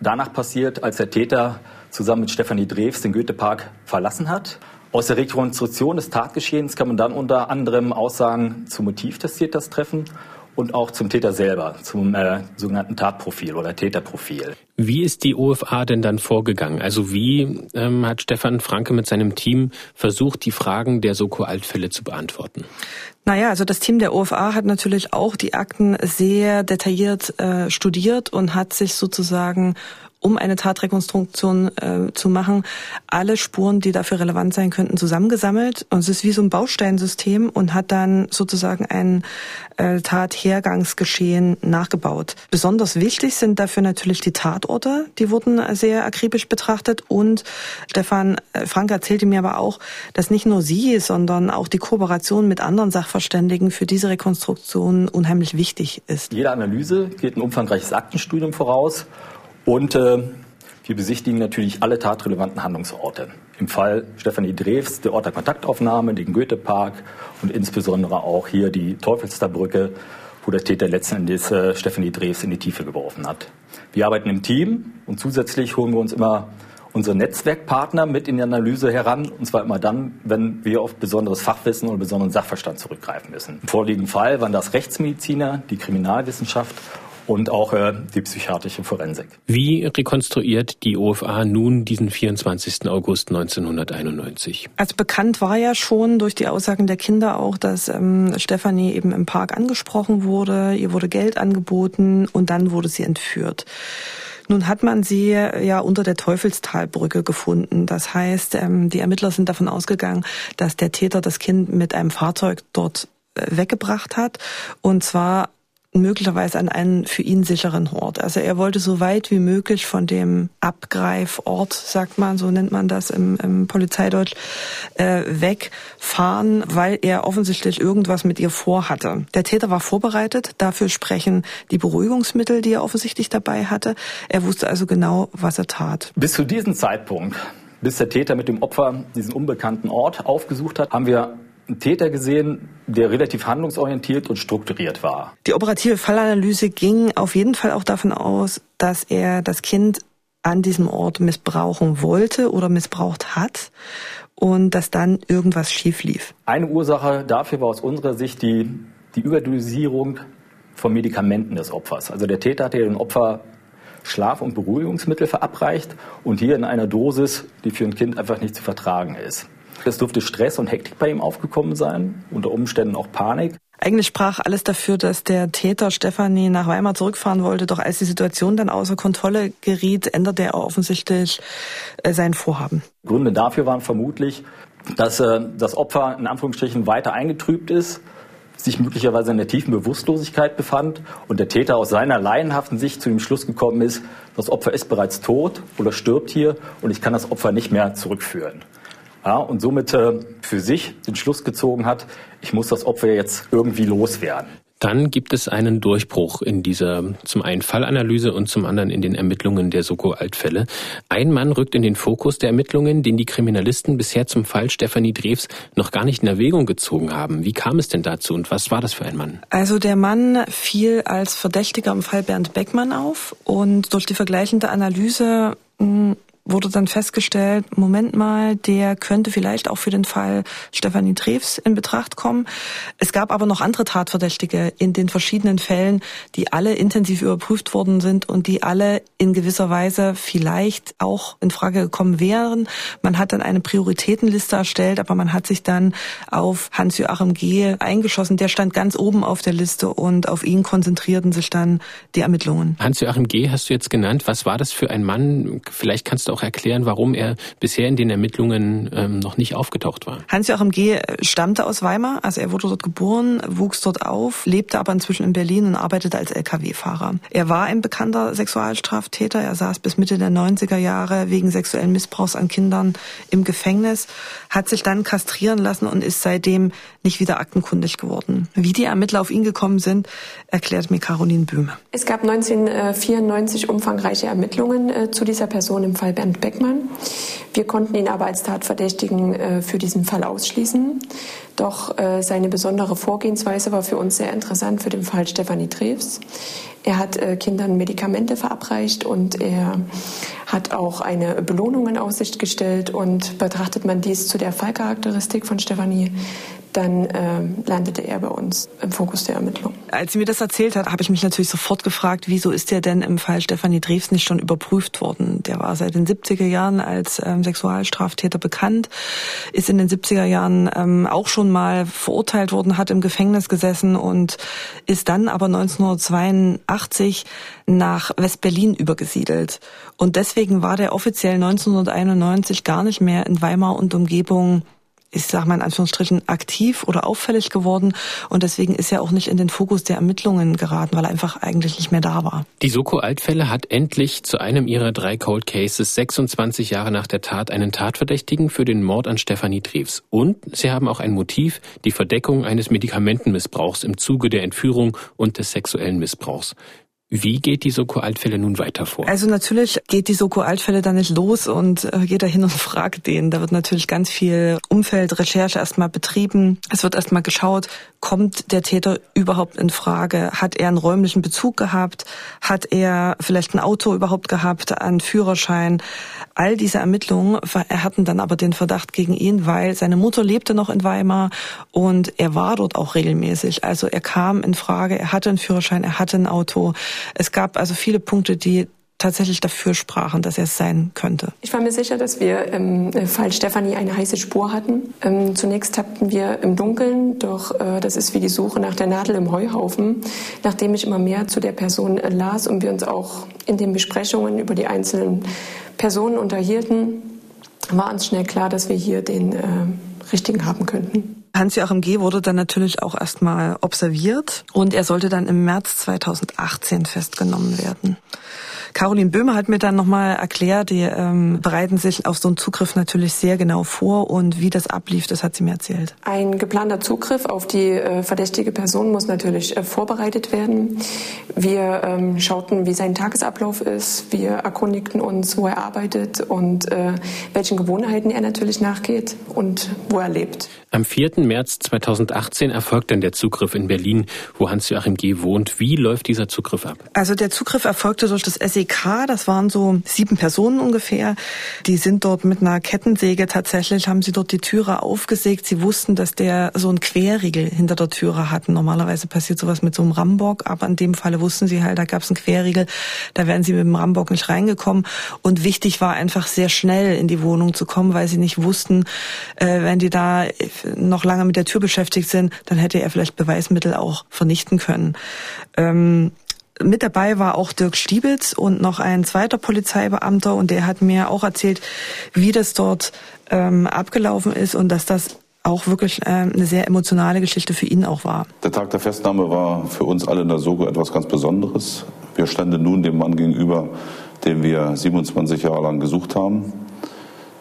F: danach passiert, als der Täter zusammen mit Stefanie Drews den Goethe-Park verlassen hat? Aus der Rekonstruktion des Tatgeschehens kann man dann unter anderem Aussagen zum Motiv des Täters treffen und auch zum Täter selber, zum äh, sogenannten Tatprofil oder Täterprofil.
A: Wie ist die OFA denn dann vorgegangen? Also wie ähm, hat Stefan Franke mit seinem Team versucht, die Fragen der Soko-Altfälle zu beantworten?
B: Naja, also das Team der OFA hat natürlich auch die Akten sehr detailliert äh, studiert und hat sich sozusagen um eine Tatrekonstruktion äh, zu machen, alle Spuren, die dafür relevant sein könnten, zusammengesammelt. Und es ist wie so ein Bausteinsystem und hat dann sozusagen ein äh, Tathergangsgeschehen nachgebaut. Besonders wichtig sind dafür natürlich die Tatorte, die wurden sehr akribisch betrachtet. Und Stefan äh, Frank erzählte mir aber auch, dass nicht nur sie, sondern auch die Kooperation mit anderen Sachverständigen für diese Rekonstruktion unheimlich wichtig ist.
F: Jede Analyse geht ein umfangreiches Aktenstudium voraus. Und äh, wir besichtigen natürlich alle tatrelevanten Handlungsorte. Im Fall Stefanie Drews, der Ort der Kontaktaufnahme, den Goethe-Park und insbesondere auch hier die Teufelsterbrücke, wo der Täter letzten Endes äh, Stefanie Drews in die Tiefe geworfen hat. Wir arbeiten im Team und zusätzlich holen wir uns immer unsere Netzwerkpartner mit in die Analyse heran, und zwar immer dann, wenn wir auf besonderes Fachwissen oder besonderen Sachverstand zurückgreifen müssen. Im vorliegenden Fall waren das Rechtsmediziner, die Kriminalwissenschaft und auch äh, die psychiatrische Forensik.
A: Wie rekonstruiert die OFA nun diesen 24. August 1991?
B: Also bekannt war ja schon durch die Aussagen der Kinder auch, dass ähm, Stefanie eben im Park angesprochen wurde, ihr wurde Geld angeboten und dann wurde sie entführt. Nun hat man sie ja unter der Teufelstalbrücke gefunden. Das heißt, ähm, die Ermittler sind davon ausgegangen, dass der Täter das Kind mit einem Fahrzeug dort äh, weggebracht hat. Und zwar möglicherweise an einen für ihn sicheren Ort. Also er wollte so weit wie möglich von dem Abgreifort, sagt man, so nennt man das im, im Polizeideutsch, äh, wegfahren, weil er offensichtlich irgendwas mit ihr vorhatte. Der Täter war vorbereitet, dafür sprechen die Beruhigungsmittel, die er offensichtlich dabei hatte. Er wusste also genau, was er tat.
F: Bis zu diesem Zeitpunkt, bis der Täter mit dem Opfer diesen unbekannten Ort aufgesucht hat, haben wir einen Täter gesehen, der relativ handlungsorientiert und strukturiert war.
B: Die operative Fallanalyse ging auf jeden Fall auch davon aus, dass er das Kind an diesem Ort missbrauchen wollte oder missbraucht hat und dass dann irgendwas schief lief.
F: Eine Ursache dafür war aus unserer Sicht die, die Überdosierung von Medikamenten des Opfers. Also der Täter hatte dem Opfer Schlaf- und Beruhigungsmittel verabreicht und hier in einer Dosis, die für ein Kind einfach nicht zu vertragen ist. Es dürfte Stress und Hektik bei ihm aufgekommen sein, unter Umständen auch Panik.
B: Eigentlich sprach alles dafür, dass der Täter Stefanie nach Weimar zurückfahren wollte. Doch als die Situation dann außer Kontrolle geriet, änderte er offensichtlich äh, sein Vorhaben.
F: Gründe dafür waren vermutlich, dass äh, das Opfer in Anführungsstrichen weiter eingetrübt ist, sich möglicherweise in der tiefen Bewusstlosigkeit befand und der Täter aus seiner laienhaften Sicht zu dem Schluss gekommen ist, das Opfer ist bereits tot oder stirbt hier und ich kann das Opfer nicht mehr zurückführen ja, und somit äh, für sich den Schluss gezogen hat, ich muss das Opfer jetzt irgendwie loswerden.
A: Dann gibt es einen Durchbruch in dieser zum einen Fallanalyse und zum anderen in den Ermittlungen der Soko-Altfälle. Ein Mann rückt in den Fokus der Ermittlungen, den die Kriminalisten bisher zum Fall Stefanie Drews noch gar nicht in Erwägung gezogen haben. Wie kam es denn dazu und was war das für ein Mann?
B: Also der Mann fiel als Verdächtiger im Fall Bernd Beckmann auf und durch die vergleichende Analyse hm, wurde dann festgestellt, Moment mal, der könnte vielleicht auch für den Fall Stefanie Treves in Betracht kommen. Es gab aber noch andere Tatverdächtige in den verschiedenen Fällen, die alle intensiv überprüft worden sind und die alle in gewisser Weise vielleicht auch in Frage gekommen wären. Man hat dann eine Prioritätenliste erstellt, aber man hat sich dann auf Hans-Joachim G. eingeschossen. Der stand ganz oben auf der Liste und auf ihn konzentrierten sich dann die Ermittlungen.
A: Hans-Joachim G. hast du jetzt genannt. Was war das für ein Mann? Vielleicht kannst du auch auch erklären, warum er bisher in den Ermittlungen ähm, noch nicht aufgetaucht war.
B: Hans-Joachim G. stammte aus Weimar, also er wurde dort geboren, wuchs dort auf, lebte aber inzwischen in Berlin und arbeitete als Lkw-Fahrer. Er war ein bekannter Sexualstraftäter. Er saß bis Mitte der 90er Jahre wegen sexuellen Missbrauchs an Kindern im Gefängnis, hat sich dann kastrieren lassen und ist seitdem nicht wieder aktenkundig geworden. Wie die Ermittler auf ihn gekommen sind, erklärt mir Caroline Böhme.
C: Es gab 1994 umfangreiche Ermittlungen äh, zu dieser Person im Fall Bernd Bernd Beckmann. Wir konnten ihn aber als Tatverdächtigen äh, für diesen Fall ausschließen. Doch äh, seine besondere Vorgehensweise war für uns sehr interessant für den Fall Stefanie Treves. Er hat äh, Kindern Medikamente verabreicht und er hat auch eine Belohnung in Aussicht gestellt. Und betrachtet man dies zu der Fallcharakteristik von Stefanie, dann äh, landete er bei uns im Fokus der Ermittlung.
B: Als sie mir das erzählt hat, habe ich mich natürlich sofort gefragt, wieso ist der denn im Fall Stefanie Drews nicht schon überprüft worden? Der war seit den 70er Jahren als ähm, Sexualstraftäter bekannt, ist in den 70er Jahren ähm, auch schon mal verurteilt worden, hat im Gefängnis gesessen und ist dann aber 1982 nach West-Berlin übergesiedelt. Und deswegen war der offiziell 1991 gar nicht mehr in Weimar und Umgebung ich sag mal in Anführungsstrichen, aktiv oder auffällig geworden und deswegen ist er auch nicht in den Fokus der Ermittlungen geraten, weil er einfach eigentlich nicht mehr da war.
A: Die Soko-Altfälle hat endlich zu einem ihrer drei Cold Cases 26 Jahre nach der Tat einen Tatverdächtigen für den Mord an Stefanie Treves. Und sie haben auch ein Motiv, die Verdeckung eines Medikamentenmissbrauchs im Zuge der Entführung und des sexuellen Missbrauchs. Wie geht die Soko-Altfälle nun weiter vor?
B: Also natürlich geht die Soko-Altfälle da nicht los und äh, geht da hin und fragt den. Da wird natürlich ganz viel Umfeldrecherche erstmal betrieben. Es wird erstmal geschaut, kommt der Täter überhaupt in Frage? Hat er einen räumlichen Bezug gehabt? Hat er vielleicht ein Auto überhaupt gehabt, einen Führerschein? All diese Ermittlungen hatten dann aber den Verdacht gegen ihn, weil seine Mutter lebte noch in Weimar und er war dort auch regelmäßig. Also er kam in Frage, er hatte einen Führerschein, er hatte ein Auto. Es gab also viele Punkte, die tatsächlich dafür sprachen, dass er es sein könnte.
C: Ich war mir sicher, dass wir im Fall Stefanie eine heiße Spur hatten. Ähm, zunächst tappten wir im Dunkeln, doch äh, das ist wie die Suche nach der Nadel im Heuhaufen. Nachdem ich immer mehr zu der Person äh, las und wir uns auch in den Besprechungen über die einzelnen Personen unterhielten, war uns schnell klar, dass wir hier den äh, richtigen haben könnten.
B: Hans-Joachim G. wurde dann natürlich auch erstmal observiert und er sollte dann im März 2018 festgenommen werden. Caroline Böhmer hat mir dann nochmal erklärt, die ähm, bereiten sich auf so einen Zugriff natürlich sehr genau vor und wie das ablief, das hat sie mir erzählt.
C: Ein geplanter Zugriff auf die äh, verdächtige Person muss natürlich äh, vorbereitet werden. Wir ähm, schauten, wie sein Tagesablauf ist. Wir erkundigten uns, wo er arbeitet und äh, welchen Gewohnheiten er natürlich nachgeht und wo er lebt.
A: Am 4. März 2018 erfolgt dann der Zugriff in Berlin, wo Hans-Joachim G. wohnt. Wie läuft dieser Zugriff ab?
B: Also der Zugriff erfolgte durch das SEK. Das waren so sieben Personen ungefähr. Die sind dort mit einer Kettensäge tatsächlich, haben sie dort die Türe aufgesägt. Sie wussten, dass der so einen Querriegel hinter der Türe hat. Normalerweise passiert sowas mit so einem Rambock, aber in dem Falle wussten sie halt, da gab es einen Querriegel. Da wären sie mit dem Rambock nicht reingekommen. Und wichtig war einfach sehr schnell in die Wohnung zu kommen, weil sie nicht wussten, äh, wenn die da noch lange mit der Tür beschäftigt sind, dann hätte er vielleicht Beweismittel auch vernichten können. Ähm, mit dabei war auch Dirk Stiebitz und noch ein zweiter Polizeibeamter und der hat mir auch erzählt, wie das dort ähm, abgelaufen ist und dass das auch wirklich äh, eine sehr emotionale Geschichte für ihn auch war.
D: Der Tag der Festnahme war für uns alle in der Sogo etwas ganz Besonderes. Wir standen nun dem Mann gegenüber, den wir 27 Jahre lang gesucht haben.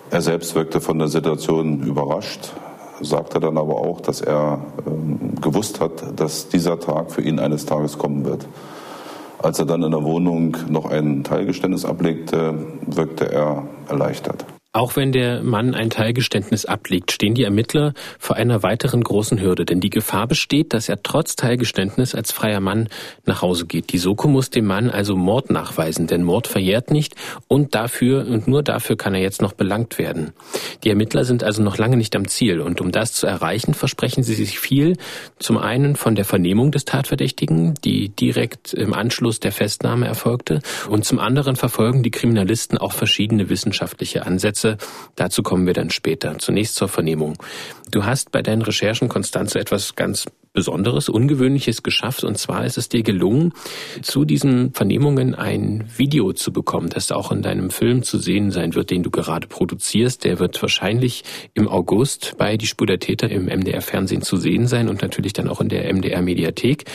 D: Er selbst wirkte von der Situation überrascht, sagte dann aber auch, dass er äh, gewusst hat, dass dieser Tag für ihn eines Tages kommen wird. Als er dann in der Wohnung noch ein Teilgeständnis ablegte, wirkte er erleichtert.
A: Auch wenn der Mann ein Teilgeständnis ablegt, stehen die Ermittler vor einer weiteren großen Hürde, denn die Gefahr besteht, dass er trotz Teilgeständnis als freier Mann nach Hause geht. Die Soko muss dem Mann also Mord nachweisen, denn Mord verjährt nicht und dafür und nur dafür kann er jetzt noch belangt werden. Die Ermittler sind also noch lange nicht am Ziel und um das zu erreichen, versprechen sie sich viel. Zum einen von der Vernehmung des Tatverdächtigen, die direkt im Anschluss der Festnahme erfolgte und zum anderen verfolgen die Kriminalisten auch verschiedene wissenschaftliche Ansätze Konstanze. Dazu kommen wir dann später. Zunächst zur Vernehmung. Du hast bei deinen Recherchen, Konstanze, etwas ganz Besonderes, Ungewöhnliches geschafft. Und zwar ist es dir gelungen, zu diesen Vernehmungen ein Video zu bekommen, das auch in deinem Film zu sehen sein wird, den du gerade produzierst. Der wird wahrscheinlich im August bei Die Spur der Täter im MDR-Fernsehen zu sehen sein und natürlich dann auch in der MDR-Mediathek.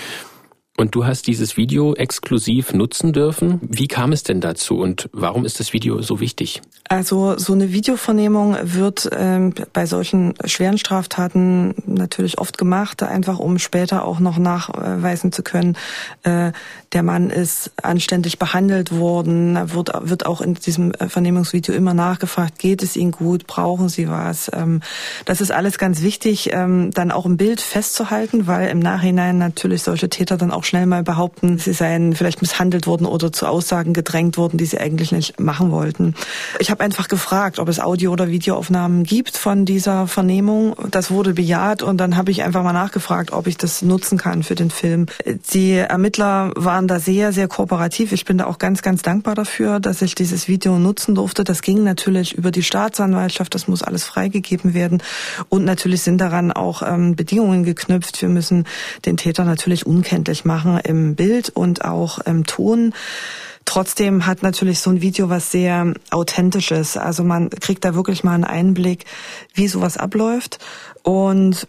A: Und du hast dieses Video exklusiv nutzen dürfen. Wie kam es denn dazu und warum ist das Video so wichtig?
B: Also so eine Videovernehmung wird ähm, bei solchen schweren Straftaten natürlich oft gemacht, einfach um später auch noch nachweisen zu können, äh, der Mann ist anständig behandelt worden, wird, wird auch in diesem äh, Vernehmungsvideo immer nachgefragt, geht es Ihnen gut, brauchen Sie was? Ähm, das ist alles ganz wichtig, ähm, dann auch im Bild festzuhalten, weil im Nachhinein natürlich solche Täter dann auch auch schnell mal behaupten, sie seien vielleicht misshandelt worden oder zu Aussagen gedrängt worden, die sie eigentlich nicht machen wollten. Ich habe einfach gefragt, ob es Audio- oder Videoaufnahmen gibt von dieser Vernehmung. Das wurde bejaht und dann habe ich einfach mal nachgefragt, ob ich das nutzen kann für den Film. Die Ermittler waren da sehr, sehr kooperativ. Ich bin da auch ganz, ganz dankbar dafür, dass ich dieses Video nutzen durfte. Das ging natürlich über die Staatsanwaltschaft, das muss alles freigegeben werden. Und natürlich sind daran auch ähm, Bedingungen geknüpft. Wir müssen den Täter natürlich unkenntlich machen machen im Bild und auch im Ton. Trotzdem hat natürlich so ein Video was sehr authentisches. Also man kriegt da wirklich mal einen Einblick, wie sowas abläuft. Und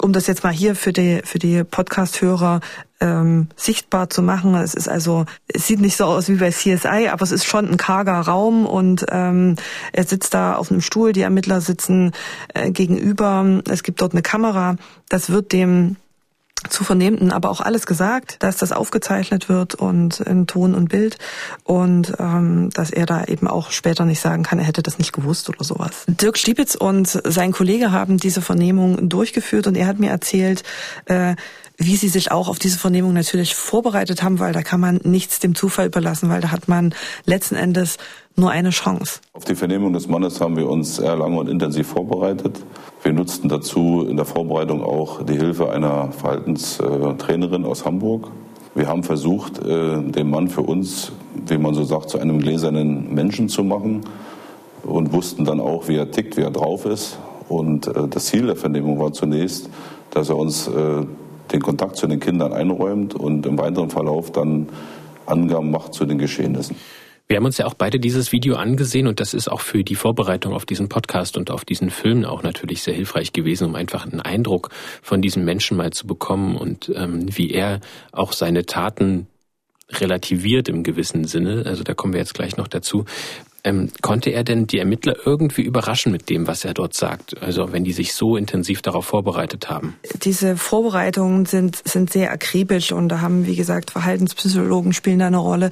B: um das jetzt mal hier für die für die Podcast-Hörer ähm, sichtbar zu machen, es ist also es sieht nicht so aus wie bei CSI, aber es ist schon ein karger Raum und ähm, er sitzt da auf einem Stuhl, die Ermittler sitzen äh, gegenüber. Es gibt dort eine Kamera. Das wird dem zu Vernehmenden aber auch alles gesagt, dass das aufgezeichnet wird und in Ton und Bild und ähm, dass er da eben auch später nicht sagen kann, er hätte das nicht gewusst oder sowas. Dirk Stiepitz und sein Kollege haben diese Vernehmung durchgeführt und er hat mir erzählt, äh, wie sie sich auch auf diese Vernehmung natürlich vorbereitet haben, weil da kann man nichts dem Zufall überlassen, weil da hat man letzten Endes nur eine Chance.
D: Auf die Vernehmung des Mannes haben wir uns sehr lange und intensiv vorbereitet. Wir nutzten dazu in der Vorbereitung auch die Hilfe einer Verhaltenstrainerin aus Hamburg. Wir haben versucht, äh, den Mann für uns, wie man so sagt, zu einem gläsernen Menschen zu machen und wussten dann auch, wie er tickt, wie er drauf ist. Und äh, das Ziel der Vernehmung war zunächst, dass er uns äh, den Kontakt zu den Kindern einräumt und im weiteren Verlauf dann Angaben macht zu den Geschehnissen.
A: Wir haben uns ja auch beide dieses Video angesehen und das ist auch für die Vorbereitung auf diesen Podcast und auf diesen Film auch natürlich sehr hilfreich gewesen, um einfach einen Eindruck von diesem Menschen mal zu bekommen und ähm, wie er auch seine Taten relativiert im gewissen Sinne. Also da kommen wir jetzt gleich noch dazu. Ähm, konnte er denn die Ermittler irgendwie überraschen mit dem, was er dort sagt? Also wenn die sich so intensiv darauf vorbereitet haben?
B: Diese Vorbereitungen sind, sind sehr akribisch und da haben, wie gesagt, Verhaltenspsychologen spielen da eine Rolle.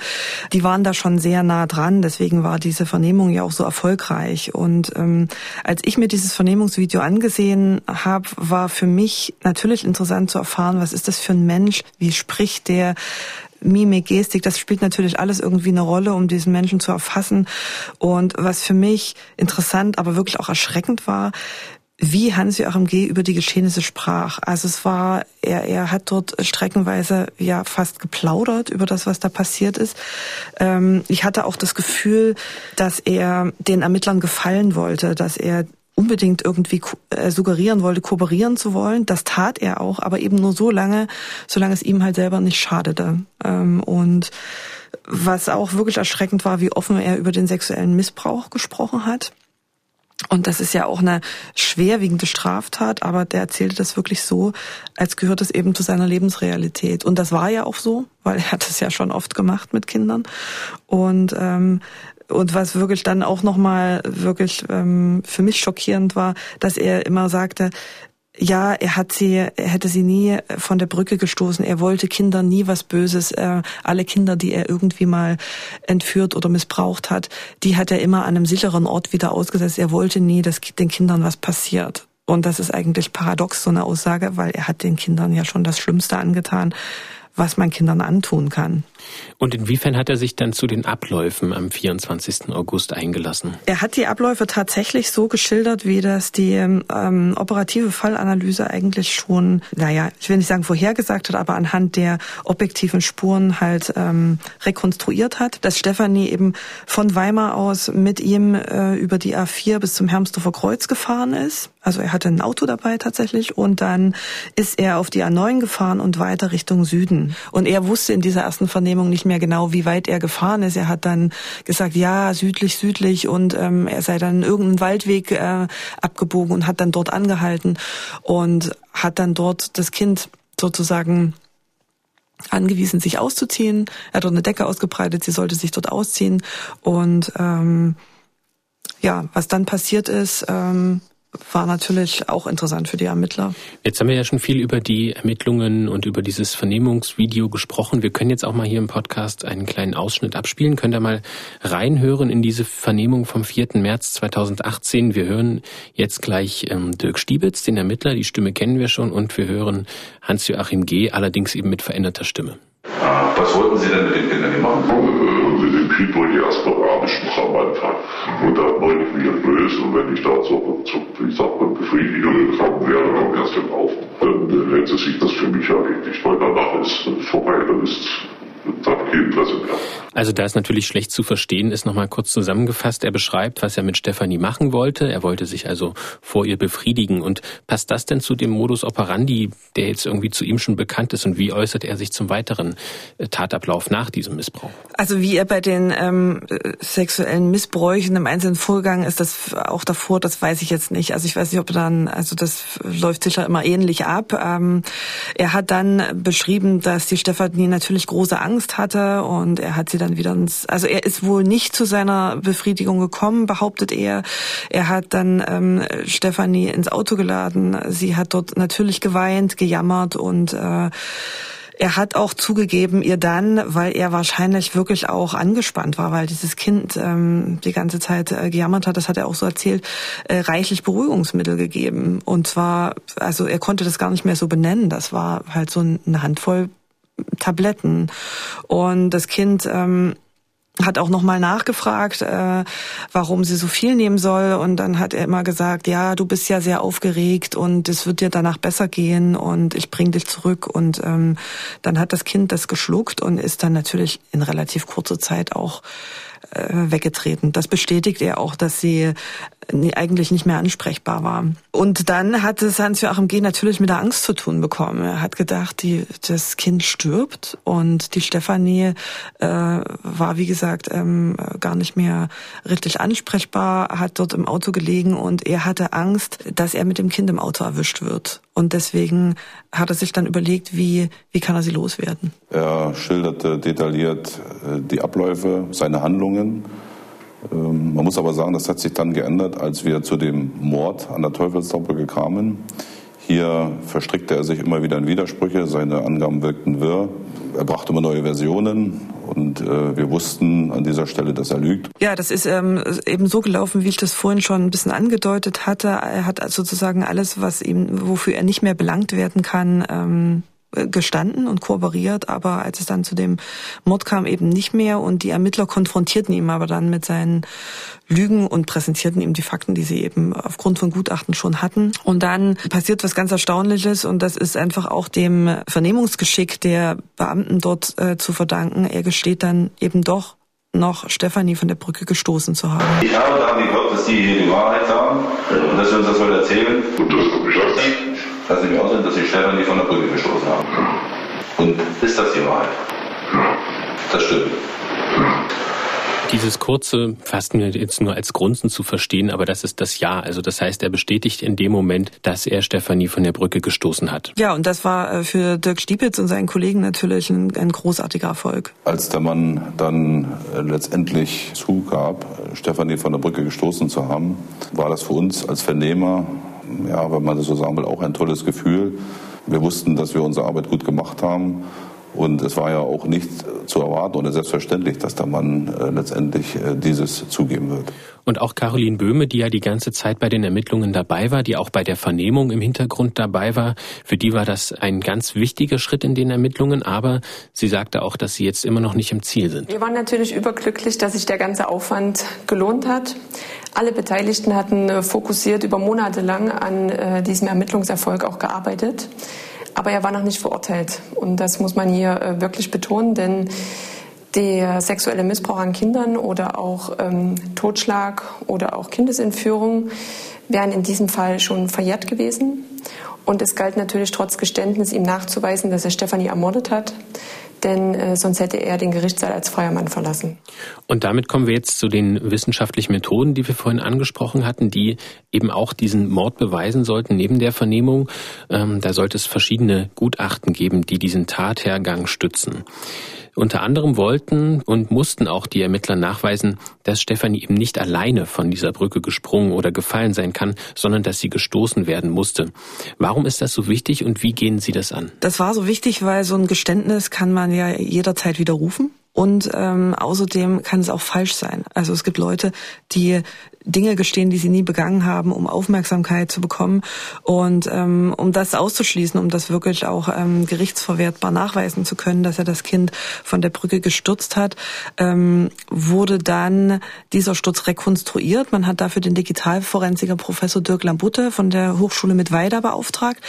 B: Die waren da schon sehr nah dran, deswegen war diese Vernehmung ja auch so erfolgreich. Und ähm, als ich mir dieses Vernehmungsvideo angesehen habe, war für mich natürlich interessant zu erfahren, was ist das für ein Mensch, wie spricht der, Mimik, Gestik, das spielt natürlich alles irgendwie eine Rolle, um diesen Menschen zu erfassen. Und was für mich interessant, aber wirklich auch erschreckend war, wie Hans-Joachim G. über die Geschehnisse sprach. Also es war, er, er hat dort streckenweise ja fast geplaudert über das, was da passiert ist. Ähm, ich hatte auch das Gefühl, dass er den Ermittlern gefallen wollte, dass er unbedingt irgendwie äh, suggerieren wollte, kooperieren zu wollen. Das tat er auch, aber eben nur so lange, solange es ihm halt selber nicht schadete. Ähm, und was auch wirklich erschreckend war, wie offen er über den sexuellen Missbrauch gesprochen hat. Und das ist ja auch eine schwerwiegende Straftat, aber der erzählte das wirklich so, als gehört es eben zu seiner Lebensrealität. Und das war ja auch so, weil er hat es ja schon oft gemacht mit Kindern. Und ähm, und was wirklich dann auch nochmal wirklich ähm, für mich schockierend war, dass er immer sagte, ja, er hat sie, er hätte sie nie von der Brücke gestoßen. Er wollte Kindern nie was Böses. Äh, alle Kinder, die er irgendwie mal entführt oder missbraucht hat, die hat er immer an einem sicheren Ort wieder ausgesetzt. Er wollte nie, dass den Kindern was passiert. Und das ist eigentlich paradox, so eine Aussage, weil er hat den Kindern ja schon das Schlimmste angetan, was man Kindern antun kann.
A: Und inwiefern hat er sich dann zu den Abläufen am 24. August eingelassen?
B: Er hat die Abläufe tatsächlich so geschildert, wie das die ähm, operative Fallanalyse eigentlich schon, naja, ich will nicht sagen vorhergesagt hat, aber anhand der objektiven Spuren halt ähm, rekonstruiert hat, dass Stefanie eben von Weimar aus mit ihm äh, über die A4 bis zum Hermsdorfer Kreuz gefahren ist. Also er hatte ein Auto dabei tatsächlich und dann ist er auf die A9 gefahren und weiter Richtung Süden. Und er wusste in dieser ersten Vernehmung Wahrnehmung nicht mehr genau, wie weit er gefahren ist. Er hat dann gesagt, ja, südlich, südlich und ähm, er sei dann irgendeinen Waldweg äh, abgebogen und hat dann dort angehalten und hat dann dort das Kind sozusagen angewiesen, sich auszuziehen. Er hat dort eine Decke ausgebreitet, sie sollte sich dort ausziehen. Und ähm, ja, was dann passiert ist, ähm, war natürlich auch interessant für die Ermittler.
A: Jetzt haben wir ja schon viel über die Ermittlungen und über dieses Vernehmungsvideo gesprochen. Wir können jetzt auch mal hier im Podcast einen kleinen Ausschnitt abspielen. Könnt ihr mal reinhören in diese Vernehmung vom 4. März 2018. Wir hören jetzt gleich ähm, Dirk Stiebitz, den Ermittler. Die Stimme kennen wir schon. Und wir hören Hans-Joachim G., allerdings eben mit veränderter Stimme.
G: Was wollten Sie denn mit den Kindern machen?
H: Mit dem Kind wollte ich erst am Anfang. Und dann wollte ich mich böse. Und wenn ich da zur, zur wie sagt man, Befriedigung gekommen wäre, dann erst im Laufen, dann hätte sich das für mich erledigt. Weil danach ist es vorbei, dann ist
A: Also da ist natürlich schlecht zu verstehen, ist nochmal kurz zusammengefasst. Er beschreibt, was er mit Stefanie machen wollte. Er wollte sich also vor ihr befriedigen. Und passt das denn zu dem Modus operandi, der jetzt irgendwie zu ihm schon bekannt ist? Und wie äußert er sich zum weiteren äh, Tatablauf nach diesem Missbrauch?
B: Also wie er bei den ähm, sexuellen Missbräuchen im Einzelnen vorgegangen ist, das auch davor, das weiß ich jetzt nicht. Also ich weiß nicht, ob dann, also das läuft sicher immer ähnlich ab. Ähm, er hat dann beschrieben, dass die Stefanie natürlich große Angst hatte und er hat sie dann wieder ins, also er ist wohl nicht zu seiner Befriedigung gekommen, behauptet er. Er hat dann ähm, Stefanie ins Auto geladen. Sie hat dort natürlich geweint, gejammert und äh, er hat auch zugegeben, ihr dann, weil er wahrscheinlich wirklich auch angespannt war, weil dieses Kind ähm, die ganze Zeit äh, gejammert hat, das hat er auch so erzählt, äh, reichlich Beruhigungsmittel gegeben. Und zwar, also er konnte das gar nicht mehr so benennen. Das war halt so eine Handvoll Tabletten. Und das Kind ähm, hat auch nochmal nachgefragt, äh, warum sie so viel nehmen soll. Und dann hat er immer gesagt, ja, du bist ja sehr aufgeregt und es wird dir danach besser gehen und ich bring dich zurück. Und ähm, dann hat das Kind das geschluckt und ist dann natürlich in relativ kurzer Zeit auch äh, weggetreten. Das bestätigt er auch, dass sie eigentlich nicht mehr ansprechbar war. Und dann hat es Hans-Joachim G. natürlich mit der Angst zu tun bekommen. Er hat gedacht, die, das Kind stirbt und die Stefanie äh, war, wie gesagt, ähm, gar nicht mehr richtig ansprechbar, hat dort im Auto gelegen und er hatte Angst, dass er mit dem Kind im Auto erwischt wird. Und deswegen hat er sich dann überlegt, wie, wie kann er sie loswerden.
D: Er schilderte detailliert äh, die Abläufe, seine Handlungen Ähm, man muss aber sagen, das hat sich dann geändert, als wir zu dem Mord an der Teufelsbrücke kamen. Hier verstrickte er sich immer wieder in Widersprüche, seine Angaben wirkten wirr. Er brachte immer neue Versionen und äh, wir wussten an dieser Stelle, dass er lügt.
B: Ja, das ist ähm, eben so gelaufen, wie ich das vorhin schon ein bisschen angedeutet hatte. Er hat sozusagen alles, was ihm, wofür er nicht mehr belangt werden kann, ähm, gestanden und kooperiert, aber als es dann zu dem Mord kam, eben nicht mehr und die Ermittler konfrontierten ihn aber dann mit seinen Lügen und präsentierten ihm die Fakten, die sie eben aufgrund von Gutachten schon hatten. Und dann passiert was ganz Erstaunliches und das ist einfach auch dem Vernehmungsgeschick der Beamten dort äh, zu verdanken. Er gesteht dann eben doch noch Stefanie von der Brücke gestoßen zu haben.
G: Ich habe daran geglaubt, dass Sie hier die Wahrheit sagen und dass Sie uns das heute erzählen.
H: Und das habe ich
G: dass Sie mir aussehen, dass Sie Stefanie von der Brücke gestoßen haben. Und ist das die Wahrheit? Das stimmt.
A: Dieses kurze wir jetzt nur als Grunzen zu verstehen, aber das ist das Ja. Also das heißt, er bestätigt in dem Moment, dass er Stefanie von der Brücke gestoßen hat.
B: Ja, und das war äh, für Dirk Stiepitz und seinen Kollegen natürlich ein, ein großartiger Erfolg.
D: Als der Mann dann äh, letztendlich zugab, Stefanie von der Brücke gestoßen zu haben, war das für uns als Vernehmer ja, wenn man das so sagen will, auch ein tolles Gefühl. Wir wussten, dass wir unsere Arbeit gut gemacht haben. Und es war ja auch nicht zu erwarten oder selbstverständlich, dass der Mann äh, letztendlich äh, dieses zugeben wird.
A: Und auch Caroline Böhme, die ja die ganze Zeit bei den Ermittlungen dabei war, die auch bei der Vernehmung im Hintergrund dabei war, für die war das ein ganz wichtiger Schritt in den Ermittlungen. Aber sie sagte auch, dass sie jetzt immer noch nicht im Ziel sind.
C: Wir waren natürlich überglücklich, dass sich der ganze Aufwand gelohnt hat. Alle Beteiligten hatten äh, fokussiert über Monate lang an äh, diesem Ermittlungserfolg auch gearbeitet. Aber er war noch nicht verurteilt. Und das muss man hier äh, wirklich betonen, denn der sexuelle Missbrauch an Kindern oder auch ähm, Totschlag oder auch Kindesentführung wären in diesem Fall schon verjährt gewesen. Und es galt natürlich trotz Geständnis ihm nachzuweisen, dass er Stefanie ermordet hat denn äh, sonst hätte er den Gerichtssaal als freier Mann verlassen.
A: Und damit kommen wir jetzt zu den wissenschaftlichen Methoden, die wir vorhin angesprochen hatten, die eben auch diesen Mord beweisen sollten neben der Vernehmung. Ähm, da sollte es verschiedene Gutachten geben, die diesen Tathergang stützen. Unter anderem wollten und mussten auch die Ermittler nachweisen, dass Stefanie eben nicht alleine von dieser Brücke gesprungen oder gefallen sein kann, sondern dass sie gestoßen werden musste. Warum ist das so wichtig und wie gehen Sie das an?
B: Das war so wichtig, weil so ein Geständnis kann man ja jederzeit widerrufen. Und ähm, außerdem kann es auch falsch sein. Also es gibt Leute, die Dinge gestehen, die sie nie begangen haben, um Aufmerksamkeit zu bekommen. Und ähm, um das auszuschließen, um das wirklich auch ähm, gerichtsverwertbar nachweisen zu können, dass er das Kind von der Brücke gestürzt hat, ähm, wurde dann dieser Sturz rekonstruiert. Man hat dafür den Digitalforensiker Professor Dirk Lambutte von der Hochschule mit Weida beauftragt,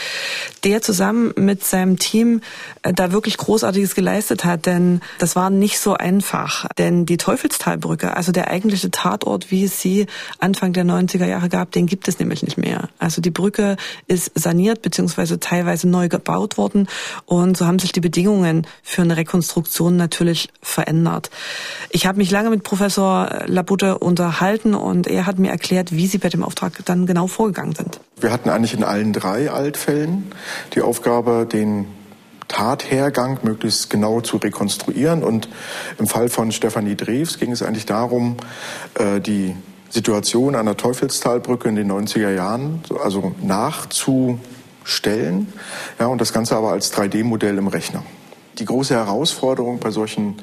B: der zusammen mit seinem Team äh, da wirklich Großartiges geleistet hat. Denn das war nicht so einfach. Denn die Teufelstalbrücke, also der eigentliche Tatort, wie es sie Anfang der 90er Jahre gab, den gibt es nämlich nicht mehr. Also die Brücke ist saniert bzw. teilweise neu gebaut worden und so haben sich die Bedingungen für eine Rekonstruktion natürlich verändert. Ich habe mich lange mit Professor Labute unterhalten und er hat mir erklärt, wie sie bei dem Auftrag dann genau vorgegangen sind.
I: Wir hatten eigentlich in allen drei Altfällen die Aufgabe, den Tathergang möglichst genau zu rekonstruieren. Und im Fall von Stefanie Drews ging es eigentlich darum, äh, die Situation an der Teufelstalbrücke in den 90er Jahren, also nachzustellen, ja, und das Ganze aber als 3D-Modell im Rechner. Die große Herausforderung bei solchen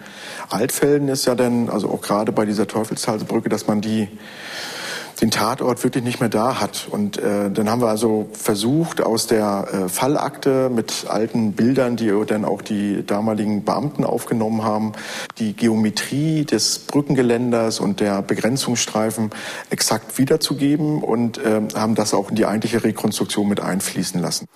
I: Altfällen ist ja dann, also auch gerade bei dieser Teufelstalbrücke, dass man die den Tatort wirklich nicht mehr da hat. Und äh, dann haben wir also versucht, aus der äh, Fallakte mit alten Bildern, die dann auch die damaligen Beamten aufgenommen haben, die Geometrie des Brückengeländers und der Begrenzungsstreifen exakt wiederzugeben und äh, haben das auch in die eigentliche Rekonstruktion mit einfließen lassen.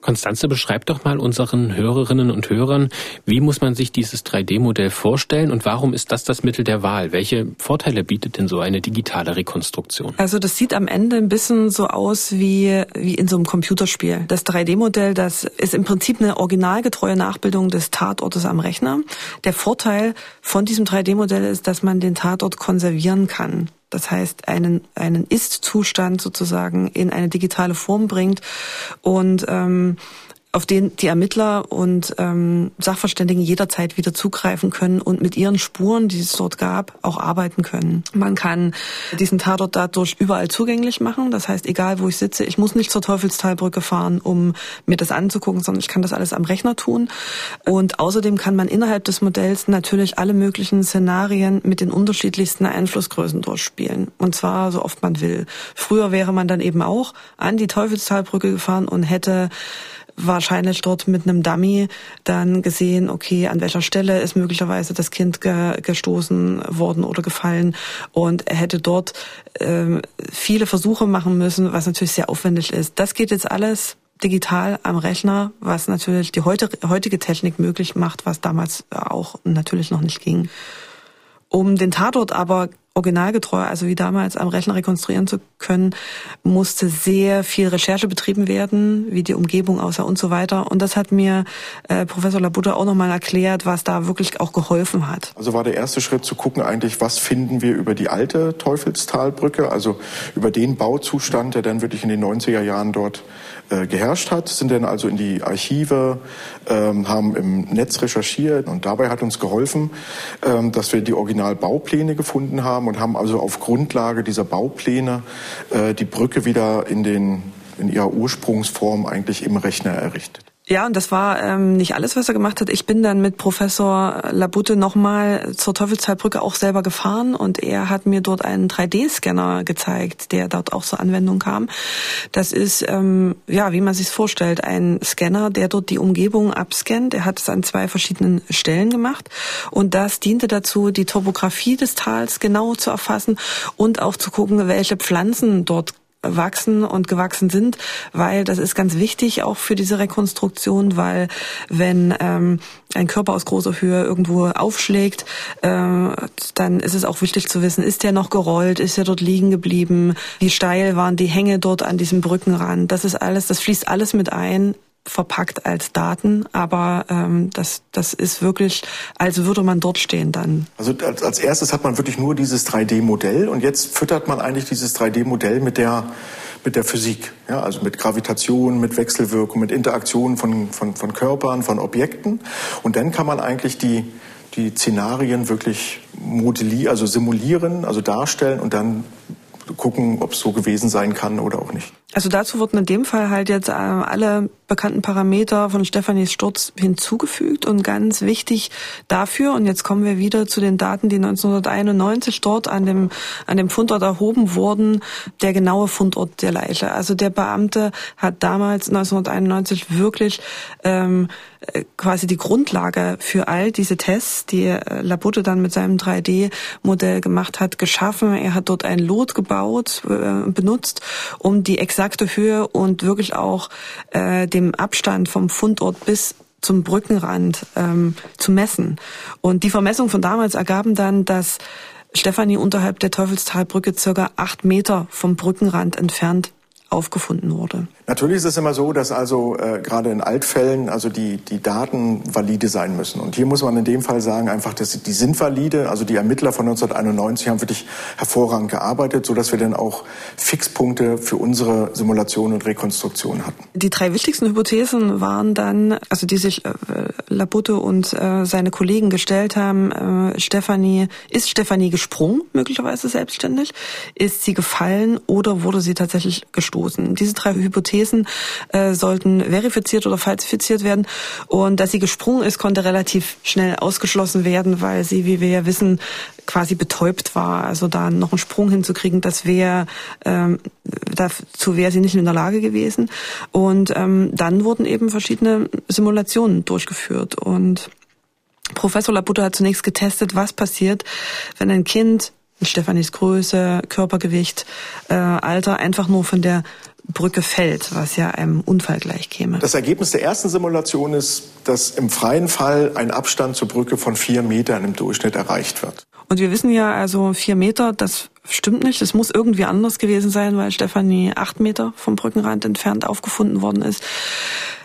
A: Konstanze, beschreibt doch mal unseren Hörerinnen und Hörern, wie muss man sich dieses 3D-Modell vorstellen und warum ist das das Mittel der Wahl? Welche Vorteile bietet denn so eine digitale Rekonstruktion?
B: Also das sieht am Ende ein bisschen so aus wie, wie in so einem Computerspiel. Das 3D-Modell, das ist im Prinzip eine originalgetreue Nachbildung des Tatortes am Rechner. Der Vorteil von diesem 3D-Modell ist, dass man den Tatort konservieren kann. Das heißt, einen, einen Ist-Zustand sozusagen in eine digitale Form bringt und ähm, auf den die Ermittler und ähm, Sachverständigen jederzeit wieder zugreifen können und mit ihren Spuren, die es dort gab, auch arbeiten können. Man kann diesen Tatort dadurch überall zugänglich machen. Das heißt, egal wo ich sitze, ich muss nicht zur Teufelstalbrücke fahren, um mir das anzugucken, sondern ich kann das alles am Rechner tun. Und außerdem kann man innerhalb des Modells natürlich alle möglichen Szenarien mit den unterschiedlichsten Einflussgrößen durchspielen. Und zwar so oft man will. Früher wäre man dann eben auch an die Teufelstalbrücke gefahren und hätte wahrscheinlich dort mit einem Dummy dann gesehen, okay, an welcher Stelle ist möglicherweise das Kind ge gestoßen worden oder gefallen und er hätte dort ähm, viele Versuche machen müssen, was natürlich sehr aufwendig ist. Das geht jetzt alles digital am Rechner, was natürlich die heute, heutige Technik möglich macht, was damals auch natürlich noch nicht ging. Um den Tatort aber originalgetreu, also wie damals am Rechner rekonstruieren zu können, musste sehr viel Recherche betrieben werden, wie die Umgebung aussah und so weiter. Und das hat mir äh, Professor Labutte auch nochmal erklärt, was da wirklich auch geholfen hat.
I: Also war der erste Schritt zu gucken eigentlich, was finden wir über die alte Teufelstalbrücke, also über den Bauzustand, der dann wirklich in den 90er Jahren dort äh, geherrscht hat, sind dann also in die Archive, ähm, haben im Netz recherchiert und dabei hat uns geholfen, ähm, dass wir die Originalbaupläne gefunden haben und haben also auf Grundlage dieser Baupläne äh, die Brücke wieder in, den, in ihrer Ursprungsform eigentlich im Rechner errichtet.
B: Ja, und das war ähm, nicht alles, was er gemacht hat. Ich bin dann mit Professor Labutte nochmal zur Teufelszeitbrücke auch selber gefahren und er hat mir dort einen 3D-Scanner gezeigt, der dort auch zur Anwendung kam. Das ist, ähm, ja, wie man sich vorstellt, ein Scanner, der dort die Umgebung abscannt. Er hat es an zwei verschiedenen Stellen gemacht und das diente dazu, die Topografie des Tals genau zu erfassen und auch zu gucken, welche Pflanzen dort wachsen und gewachsen sind, weil das ist ganz wichtig auch für diese Rekonstruktion, weil wenn ähm, ein Körper aus großer Höhe irgendwo aufschlägt, äh, dann ist es auch wichtig zu wissen, ist der noch gerollt, ist er dort liegen geblieben, wie steil waren die Hänge dort an diesem Brückenrand. Das ist alles, das fließt alles mit ein verpackt als Daten, aber ähm, das, das ist wirklich, als würde man dort stehen dann.
I: Also als, als erstes hat man wirklich nur dieses 3D-Modell und jetzt füttert man eigentlich dieses 3D-Modell mit der mit der Physik, ja, also mit Gravitation, mit Wechselwirkung, mit Interaktion von, von, von Körpern, von Objekten. Und dann kann man eigentlich die, die Szenarien wirklich modellieren, also simulieren, also darstellen und dann gucken, ob es so gewesen sein kann oder auch nicht.
B: Also dazu wurden in dem Fall halt jetzt äh, alle bekannten Parameter von Stefanis Sturz hinzugefügt und ganz wichtig dafür, und jetzt kommen wir wieder zu den Daten, die 1991 dort an dem, an dem Fundort erhoben wurden, der genaue Fundort der Leiche. Also der Beamte hat damals 1991 wirklich ähm, äh, quasi die Grundlage für all diese Tests, die äh, Labutte dann mit seinem 3D-Modell gemacht hat, geschaffen. Er hat dort ein Lot gebaut, äh, benutzt, um die exakte Höhe und wirklich auch äh, dem Abstand vom Fundort bis zum Brückenrand ähm, zu messen. Und die Vermessungen von damals ergaben dann, dass Stefanie unterhalb der Teufelstalbrücke circa acht Meter vom Brückenrand entfernt aufgefunden wurde.
I: Natürlich ist es immer so, dass also äh, gerade in Altfällen also die, die Daten valide sein müssen. Und hier muss man in dem Fall sagen einfach, dass die sind valide. Also die Ermittler von 1991 haben wirklich hervorragend gearbeitet, so dass wir dann auch Fixpunkte für unsere Simulation und Rekonstruktion hatten.
B: Die drei wichtigsten Hypothesen waren dann, also die sich äh, Labutte und äh, seine Kollegen gestellt haben. Äh, Stefanie, ist Stefanie gesprungen, möglicherweise selbstständig? Ist sie gefallen oder wurde sie tatsächlich gestoßen? Diese drei Hypothesen Thesen äh, sollten verifiziert oder falsifiziert werden. Und dass sie gesprungen ist, konnte relativ schnell ausgeschlossen werden, weil sie, wie wir ja wissen, quasi betäubt war. Also da noch einen Sprung hinzukriegen, das wäre ähm, dazu wäre sie nicht in der Lage gewesen. Und ähm, dann wurden eben verschiedene Simulationen durchgeführt und Professor Labutte hat zunächst getestet, was passiert, wenn ein Kind Stefanis Größe, Körpergewicht, äh, Alter einfach nur von der Brücke fällt, was ja einem Unfall gleich käme.
I: Das Ergebnis der ersten Simulation ist, dass im freien Fall ein Abstand zur Brücke von vier Metern im Durchschnitt erreicht wird.
B: Und wir wissen ja, also vier Meter, das stimmt nicht. Es muss irgendwie anders gewesen sein, weil Stefanie acht Meter vom Brückenrand entfernt aufgefunden worden ist.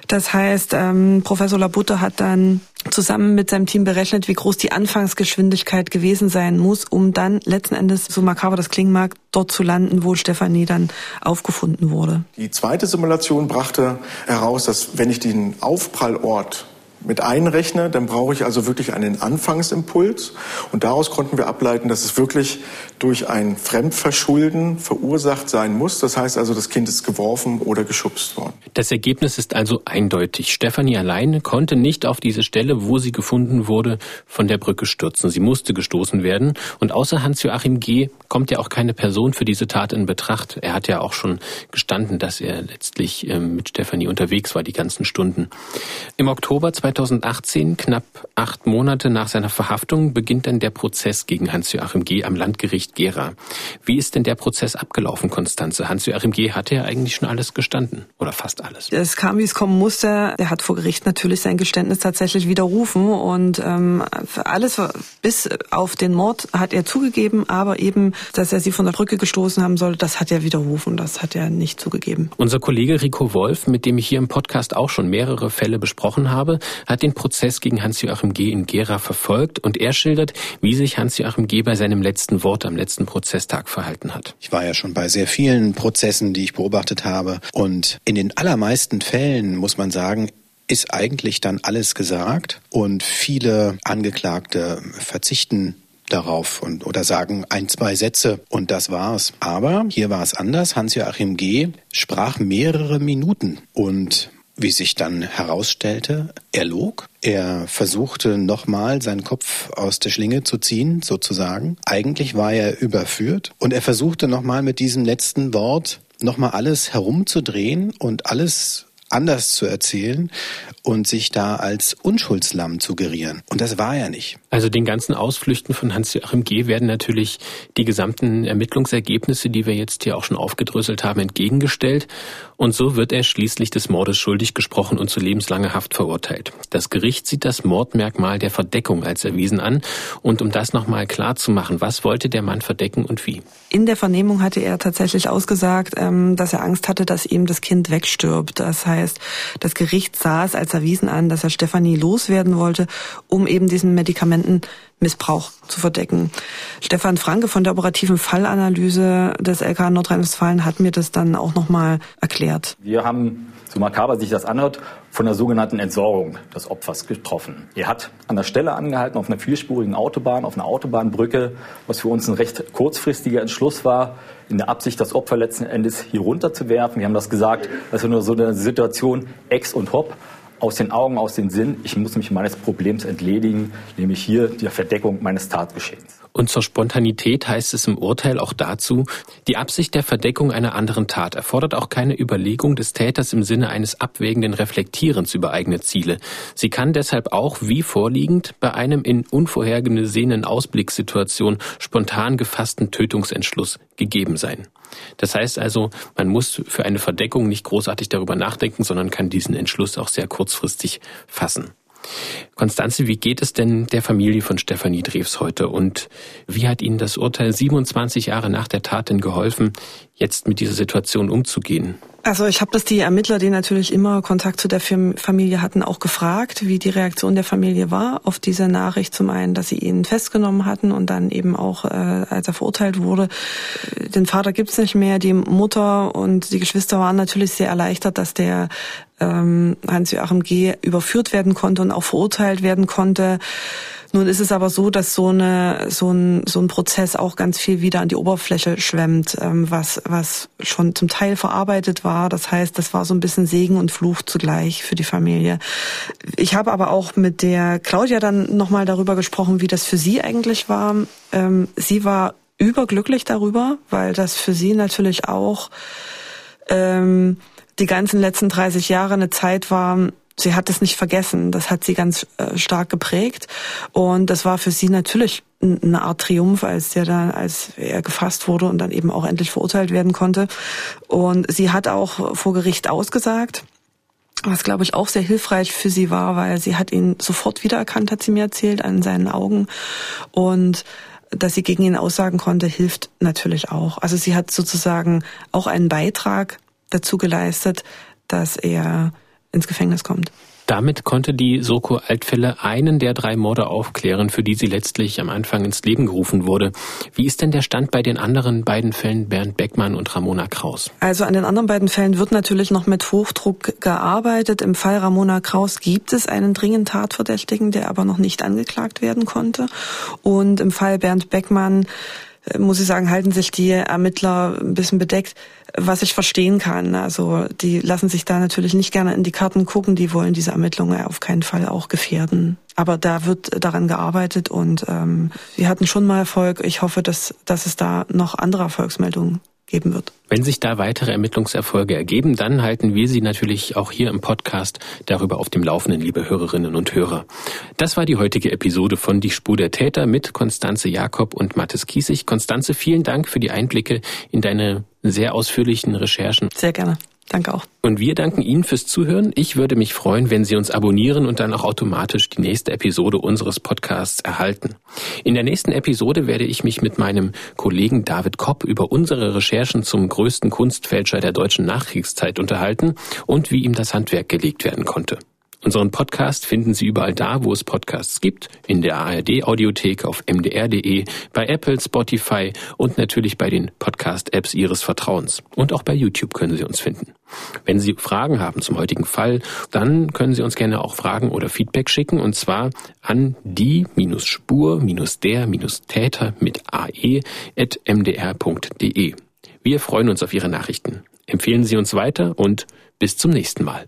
B: Das heißt, ähm, Professor Labutte hat dann zusammen mit seinem Team berechnet, wie groß die Anfangsgeschwindigkeit gewesen sein muss, um dann letzten Endes, so makaber das klingen mag, dort zu landen, wo Stefanie dann aufgefunden wurde.
I: Die zweite Simulation brachte heraus, dass wenn ich den Aufprallort mit einrechne, dann brauche ich also wirklich einen Anfangsimpuls. Und daraus konnten wir ableiten, dass es wirklich durch ein Fremdverschulden verursacht sein muss. Das heißt also, das Kind ist geworfen oder geschubst worden.
A: Das Ergebnis ist also eindeutig. Stefanie alleine konnte nicht auf diese Stelle, wo sie gefunden wurde, von der Brücke stürzen. Sie musste gestoßen werden. Und außer Hans-Joachim G. kommt ja auch keine Person für diese Tat in Betracht. Er hat ja auch schon gestanden, dass er letztlich ähm, mit Stefanie unterwegs war, die ganzen Stunden. Im Oktober 2018, knapp acht Monate nach seiner Verhaftung, beginnt dann der Prozess gegen Hans-Joachim G. am Landgericht Gera. Wie ist denn der Prozess abgelaufen, Konstanze? Hans-Joachim G. hatte ja eigentlich schon alles gestanden oder fast alles.
B: Es kam, wie es kommen musste. Er hat vor Gericht natürlich sein Geständnis tatsächlich widerrufen und ähm, alles bis auf den Mord hat er zugegeben, aber eben, dass er sie von der Brücke gestoßen haben soll, das hat er widerrufen. Das hat er nicht zugegeben.
A: Unser Kollege Rico Wolf, mit dem ich hier im Podcast auch schon mehrere Fälle besprochen habe, hat den Prozess gegen Hans-Joachim G. in Gera verfolgt und er schildert, wie sich Hans-Joachim G. bei seinem letzten Wort am letzten Prozesstag verhalten hat.
J: Ich war ja schon bei sehr vielen Prozessen, die ich beobachtet habe und in den allermeisten Fällen muss man sagen, ist eigentlich dann alles gesagt und viele Angeklagte verzichten darauf und oder sagen ein, zwei Sätze und das war's. Aber hier war es anders. Hans-Joachim G. sprach mehrere Minuten und wie sich dann herausstellte, er log. Er versuchte nochmal seinen Kopf aus der Schlinge zu ziehen, sozusagen. Eigentlich war er überführt und er versuchte nochmal mit diesem letzten Wort nochmal alles herumzudrehen und alles anders zu erzählen und sich da als Unschuldslamm zu gerieren. Und das war er nicht.
A: Also den ganzen Ausflüchten von Hans-Joachim G. werden natürlich die gesamten Ermittlungsergebnisse, die wir jetzt hier auch schon aufgedröselt haben, entgegengestellt. Und so wird er schließlich des Mordes schuldig gesprochen und zu lebenslanger Haft verurteilt. Das Gericht sieht das Mordmerkmal der Verdeckung als erwiesen an. Und um das nochmal klar zu machen, was wollte der Mann verdecken und wie?
B: In der Vernehmung hatte er tatsächlich ausgesagt, ähm, dass er Angst hatte, dass ihm das Kind wegstirbt. Das heißt, das Gericht sah es als erwiesen an, dass er Stefanie loswerden wollte, um eben diesen Medikamentenmissbrauch zu verdecken. Stefan Franke von der operativen Fallanalyse des LK Nordrhein-Westfalen hat mir das dann auch nochmal erklärt.
F: Wir haben, so makaber sich das anhört, von der sogenannten Entsorgung des Opfers getroffen. Er hat an der Stelle angehalten auf einer vierspurigen Autobahn, auf einer Autobahnbrücke, was für uns ein recht kurzfristiger Entschluss war, in der Absicht, das Opfer letzten Endes hier runterzuwerfen. Wir haben das gesagt, das ist nur so eine Situation ex und hop aus den Augen, aus den Sinn. Ich muss mich meines Problems entledigen, nämlich hier die Verdeckung meines Tatgeschehens.
A: Und zur Spontanität heißt es im Urteil auch dazu, die Absicht der Verdeckung einer anderen Tat erfordert auch keine Überlegung des Täters im Sinne eines abwägenden Reflektierens über eigene Ziele. Sie kann deshalb auch, wie vorliegend, bei einem in unvorhergesehenen Ausblickssituation spontan gefassten Tötungsentschluss gegeben sein. Das heißt also, man muss für eine Verdeckung nicht großartig darüber nachdenken, sondern kann diesen Entschluss auch sehr kurzfristig fassen. Konstanze, wie geht es denn der Familie von Stefanie Drews heute und wie hat Ihnen das Urteil 27 Jahre nach der Tat denn geholfen, jetzt mit dieser Situation umzugehen?
B: Also ich habe das die Ermittler, die natürlich immer Kontakt zu der Familie hatten, auch gefragt, wie die Reaktion der Familie war auf diese Nachricht. Zum einen, dass sie ihn festgenommen hatten und dann eben auch, äh, als er verurteilt wurde. Den Vater gibt's nicht mehr, die Mutter und die Geschwister waren natürlich sehr erleichtert, dass der ähm, Hans-Joachim G. überführt werden konnte und auch verurteilt werden konnte. Nun ist es aber so, dass so, eine, so, ein, so ein Prozess auch ganz viel wieder an die Oberfläche schwemmt, ähm, was, was schon zum Teil verarbeitet war. Das heißt, das war so ein bisschen Segen und Fluch zugleich für die Familie. Ich habe aber auch mit der Claudia dann nochmal darüber gesprochen, wie das für sie eigentlich war. Ähm, sie war überglücklich darüber, weil das für sie natürlich auch ähm, die ganzen letzten 30 Jahre eine Zeit war, sie hat es nicht vergessen. Das hat sie ganz äh, stark geprägt. Und das war für sie natürlich eine Art Triumph, als der dann, als er gefasst wurde und dann eben auch endlich verurteilt werden konnte. Und sie hat auch vor Gericht ausgesagt, was glaube ich auch sehr hilfreich für sie war, weil sie hat ihn sofort wiedererkannt, hat sie mir erzählt, an seinen Augen. Und dass sie gegen ihn aussagen konnte, hilft natürlich auch. Also sie hat sozusagen auch einen Beitrag dazu geleistet, dass er ins Gefängnis kommt.
A: Damit konnte die Soko Altfälle einen der drei Morde aufklären, für die sie letztlich am Anfang ins Leben gerufen wurde. Wie ist denn der Stand bei den anderen beiden Fällen Bernd Beckmann und Ramona Kraus?
B: Also an den anderen beiden Fällen wird natürlich noch mit Hochdruck gearbeitet. Im Fall Ramona Kraus gibt es einen dringend Tatverdächtigen, der aber noch nicht angeklagt werden konnte. Und im Fall Bernd Beckmann äh, muss ich sagen, halten sich die Ermittler ein bisschen bedeckt was ich verstehen kann. Also die lassen sich da natürlich nicht gerne in die Karten gucken, die wollen diese Ermittlungen auf keinen Fall auch gefährden. Aber da wird daran gearbeitet und ähm, wir hatten schon mal Erfolg. Ich hoffe, dass, dass es da noch andere Erfolgsmeldungen geben wird.
A: Wenn sich da weitere Ermittlungserfolge ergeben, dann halten wir Sie natürlich auch hier im Podcast darüber auf dem Laufenden, liebe Hörerinnen und Hörer. Das war die heutige Episode von Die Spur der Täter mit Konstanze Jakob und Mathis Kiesig. Konstanze, vielen Dank für die Einblicke in deine sehr ausführlichen Recherchen.
B: Sehr gerne. Danke auch.
A: Und wir danken Ihnen fürs Zuhören. Ich würde mich freuen, wenn Sie uns abonnieren und dann auch automatisch die nächste Episode unseres Podcasts erhalten. In der nächsten Episode werde ich mich mit meinem Kollegen David Kopp über unsere Recherchen zum größten Kunstfälscher der deutschen Nachkriegszeit unterhalten und wie ihm das Handwerk gelegt werden konnte. Unseren Podcast finden Sie überall da, wo es Podcasts gibt, in der ARD Audiothek auf mdr.de, bei Apple, Spotify und natürlich bei den Podcast-Apps Ihres Vertrauens. Und auch bei YouTube können Sie uns finden. Wenn Sie Fragen haben zum heutigen Fall, dann können Sie uns gerne auch Fragen oder Feedback schicken und zwar an die-spur-der-täter mit ae.mdr.de. Wir freuen uns auf Ihre Nachrichten. Empfehlen Sie uns weiter und bis zum nächsten Mal.